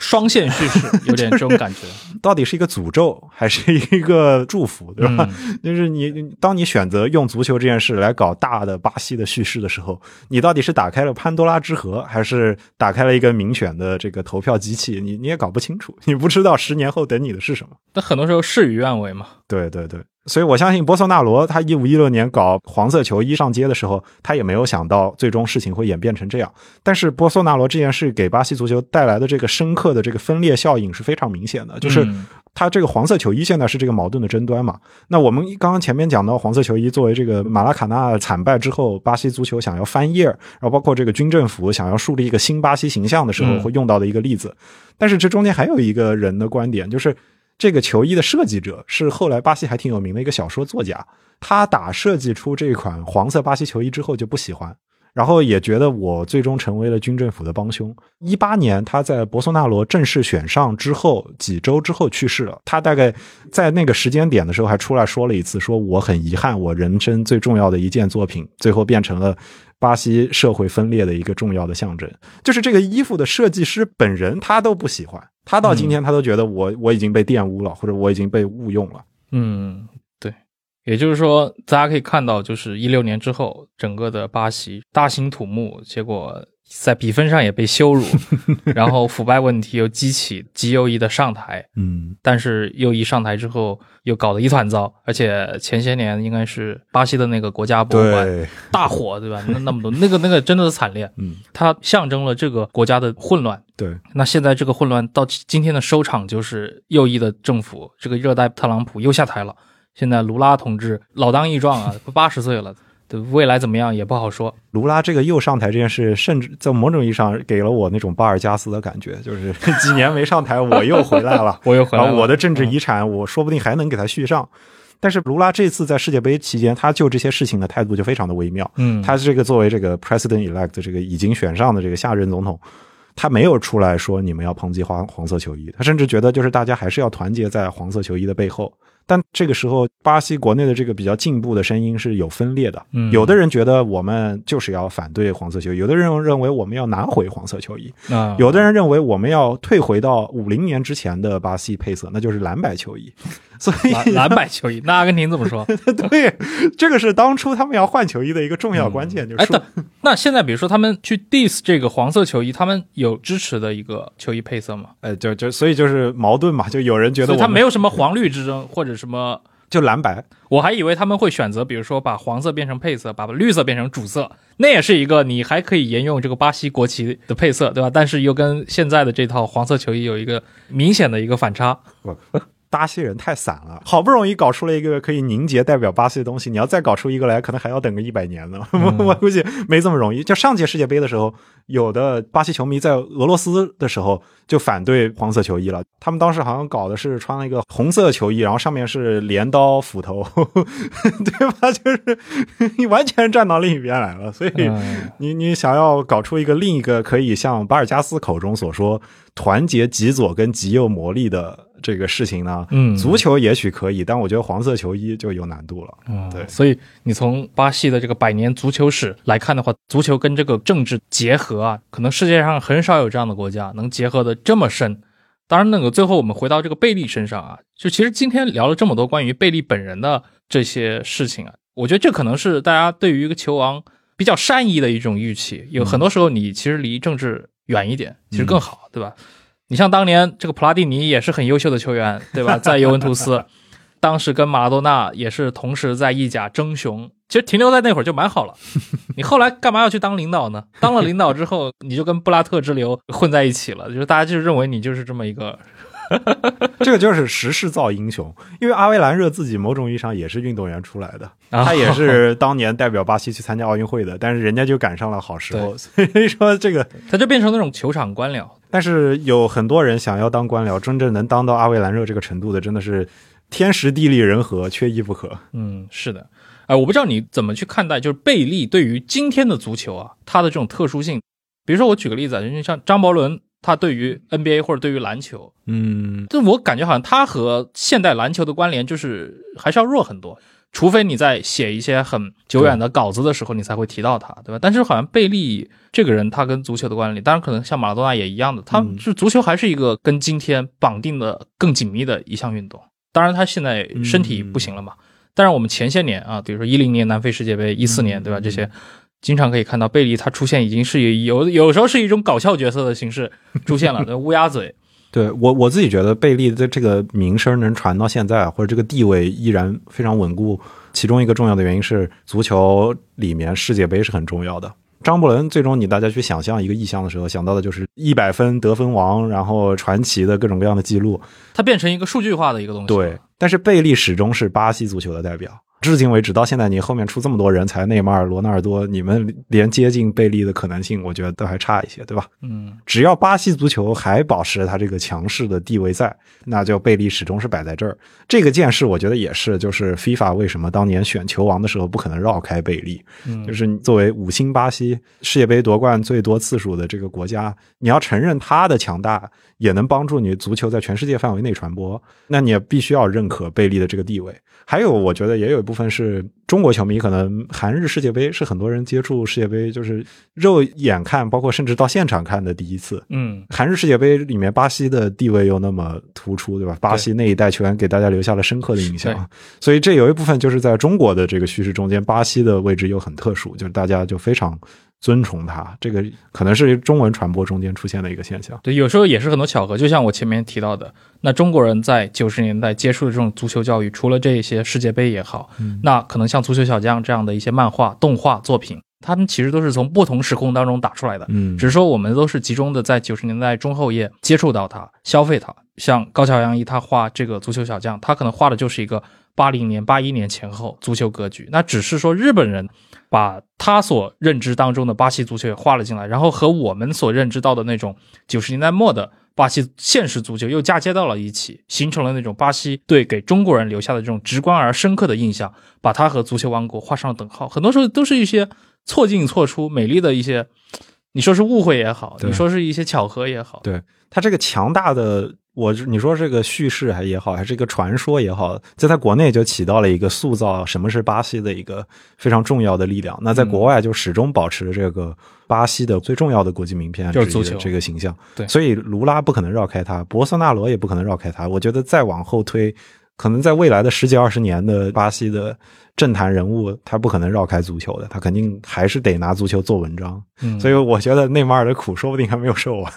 双线叙事有点 (laughs) 这种感觉，到底是一个诅咒还是一个祝福，对吧？嗯就是你，你当你选择用足球这件事来搞大的巴西的叙事的时候，你到底是打开了潘多拉之盒，还是打开了一个民选的这个投票机器？你你也搞不清楚，你不知道十年后等你的是什么。那很多时候事与愿违嘛。对对对，所以我相信波索纳罗他一五一六年搞黄色球衣上街的时候，他也没有想到最终事情会演变成这样。但是波索纳罗这件事给巴西足球带来的这个深刻的这个分裂效应是非常明显的，就是嗯他这个黄色球衣现在是这个矛盾的争端嘛。那我们刚刚前面讲到黄色球衣作为这个马拉卡纳惨败之后，巴西足球想要翻页，然后包括这个军政府想要树立一个新巴西形象的时候嗯会用到的一个例子。但是这中间还有一个人的观点，就是这个球衣的设计者是后来巴西还挺有名的一个小说作家，他打设计出这款黄色巴西球衣之后就不喜欢。然后也觉得我最终成为了军政府的帮凶。一八年他在博索纳罗正式选上之后几周之后去世了。他大概在那个时间点的时候还出来说了一次，说我很遗憾，我人生最重要的一件作品最后变成了巴西社会分裂的一个重要的象征。就是这个衣服的设计师本人他都不喜欢，他到今天他都觉得我我已经被玷污了，或者我已经被误用了。嗯，对，也就是说，大家可以看到，就是一六年之后，整个的巴西大兴土木，结果在比分上也被羞辱，然后腐败问题又激起极右翼的上台，嗯，但是右翼上台之后又搞得一团糟，而且前些年应该是巴西的那个国家博物馆，大火，对吧？那那么多，那个那个真的是惨烈，嗯，它象征了这个国家的混乱。对，那现在这个混乱到今天的收场，就是右翼的政府，这个热带特朗普又下台了。现在卢拉同志老当益壮啊，八十岁了，对未来怎么样也不好说。卢拉这个又上台这件事，甚至在某种意义上给了我那种巴尔加斯的感觉，就是 (laughs) 几年没上台，我又回来了，(laughs) 我又回来了，然后我的政治嗯遗产，我说不定还能给他续上。但是卢拉这次在世界杯期间，他就这些事情的态度就非常的微妙。嗯，他这个作为这个 president elect 这个已经选上的这个下任总统，他没有出来说你们要抨击黄黄色球衣，他甚至觉得就是大家还是要团结在黄色球衣的背后。但这个时候，巴西国内的这个比较进步的声音是有分裂的。嗯有的人觉得我们就是要反对黄色球衣，有的人认为我们要拿回黄色球衣，啊，有的人认为我们要退回到五零年之前的巴西配色，那就是蓝白球衣。所以蓝蓝白球衣，那阿根廷怎么说？(laughs) 对，这个是当初他们要换球衣的一个重要关键，就哎，是说等那现在比如说他们去 diss 这个黄色球衣，他们有支持的一个球衣配色吗？呃，就就所以就是矛盾嘛，就有人觉得所以他没有什么黄绿之争或者什么。(laughs) 就蓝白，我还以为他们会选择，比如说把黄色变成配色，把绿色变成主色，那也是一个你还可以沿用这个巴西国旗的配色，对吧？但是又跟现在的这套黄色球衣有一个明显的一个反差。(laughs) 巴西人太散了，好不容易搞出了一个可以凝结代表巴西的东西，你要再搞出一个来，可能还要等个一百年呢。我 (laughs) 我估计没这么容易。就上届世界杯的时候，有的巴西球迷在俄罗斯的时候就反对黄色球衣了，他们当时好像搞的是穿了一个红色球衣，然后上面是镰刀斧头，(laughs) 对吧？就是你完全站到另一边来了，所以。嗯，你你想要搞出一个另一个可以像巴尔加斯口中所说团结极左跟极右魔力的这个事情呢？嗯足球也许可以，但我觉得黄色球衣就有难度了。嗯对所以你从巴西的这个百年足球史来看的话，足球跟这个政治结合啊，可能世界上很少有这样的国家能结合的这么深。当然，那个最后我们回到这个贝利身上啊，就其实今天聊了这么多关于贝利本人的这些事情啊，我觉得这可能是大家对于一个球王比较善意的一种预期。有很多时候，你其实离政治远一点，其实更好，对吧？你像当年这个普拉蒂尼也是很优秀的球员，对吧？(laughs) 在尤文图斯，当时跟马拉多纳也是同时在意甲争雄，其实停留在那会儿就蛮好了。你后来干嘛要去当领导呢？当了领导之后，你就跟布拉特之流混在一起了，就是大家就认为你就是这么一个。(laughs) 这个就是时势造英雄，因为阿维兰热自己某种意义上也是运动员出来的，他也是 (laughs) 当年代表巴西去参加奥运会的，但是人家就赶上了好时候，所以说这个他就变成那种球场官僚。但是有很多人想要当官僚，真正能当到阿维兰热这个程度的，真的是天时地利人和，缺一不可。嗯，是的。哎，我不知道你怎么去看待，就是贝利对于今天的足球啊，他的这种特殊性。比如说，我举个例子啊，就像张伯伦。他对于 NBA 或者对于篮球，嗯，就我感觉好像他和现代篮球的关联就是还是要弱很多，除非你在写一些很久远的稿子的时候，你才会提到他，对吧？但是好像贝利这个人，他跟足球的关联，当然可能像马拉多纳也一样的，他是足球还是一个跟今天绑定的更紧密的一项运动。当然他现在身体不行了嘛，但是我们前些年啊，比如说一零年南非世界杯，一四年，对吧？这些。经常可以看到贝利他出现已经是有有时候是一种搞笑角色的形式出现了，(laughs) 乌鸦嘴。对我我自己觉得贝利的这个名声能传到现在，或者这个地位依然非常稳固，其中一个重要的原因是足球里面世界杯是很重要的。张伯伦最终你大家去想象一个意象的时候，想到的就是一百分得分王，然后传奇的各种各样的记录，它变成一个数据化的一个东西。对，但是贝利始终是巴西足球的代表。至今为止，到现在你后面出这么多人才，内马尔、罗纳尔多，你们连接近贝利的可能性，我觉得都还差一些，对吧？嗯，只要巴西足球还保持它这个强势的地位在，那就贝利始终是摆在这儿。这个件事，我觉得也是，就是 FIFA 为什么当年选球王的时候不可能绕开贝利，就是作为五星巴西世界杯夺冠最多次数的这个国家，你要承认它的强大，也能帮助你足球在全世界范围内传播，那你也必须要认可贝利的这个地位。还有，我觉得也有一部分是中国球迷，可能韩日世界杯是很多人接触世界杯，就是肉眼看，包括甚至到现场看的第一次。嗯，韩日世界杯里面巴西的地位又那么突出，对吧？巴西那一代球员给大家留下了深刻的印象，所以这有一部分就是在中国的这个叙事中间，巴西的位置又很特殊，就是大家就非常。尊崇他，这个可能是中文传播中间出现的一个现象。对，有时候也是很多巧合。就像我前面提到的，那中国人在九十年代接触的这种足球教育，除了这些世界杯也好，那可能像《足球小将》这样的一些漫画、动画作品，他们其实都是从不同时空当中打出来的。嗯，只是说我们都是集中的在九十年代中后叶接触到它、消费它。像高桥阳一他画这个《足球小将》，他可能画的就是一个八零年、八一年前后足球格局。那只是说日本人。把他所认知当中的巴西足球也画了进来，然后和我们所认知到的那种九十年代末的巴西现实足球又嫁接到了一起，形成了那种巴西队给中国人留下的这种直观而深刻的印象，把它和足球王国画上了等号。很多时候都是一些错进错出、美丽的一些，你说是误会也好，你说是一些巧合也好，对它这个强大的。我你说这个叙事还也好，还是一个传说也好，在他国内就起到了一个塑造什么是巴西的一个非常重要的力量。那在国外就始终保持着这个巴西的最重要的国际名片就是足球这个形象。对，所以卢拉不可能绕开他，博索纳罗也不可能绕开他。我觉得再往后推，可能在未来的十几二十年的巴西的政坛人物，他不可能绕开足球的，他肯定还是得拿足球做文章。嗯，所以我觉得内马尔的苦说不定还没有受完。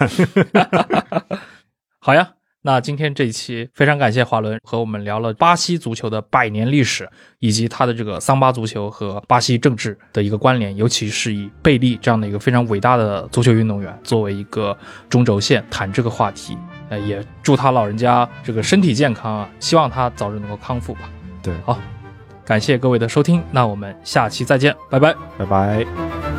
(laughs) 好呀。那今天这一期非常感谢华伦和我们聊了巴西足球的百年历史，以及他的这个桑巴足球和巴西政治的一个关联，尤其是以贝利这样的一个非常伟大的足球运动员作为一个中轴线谈这个话题。呃，也祝他老人家这个身体健康啊，希望他早日能够康复吧。对，好，感谢各位的收听，那我们下期再见，拜拜，拜拜。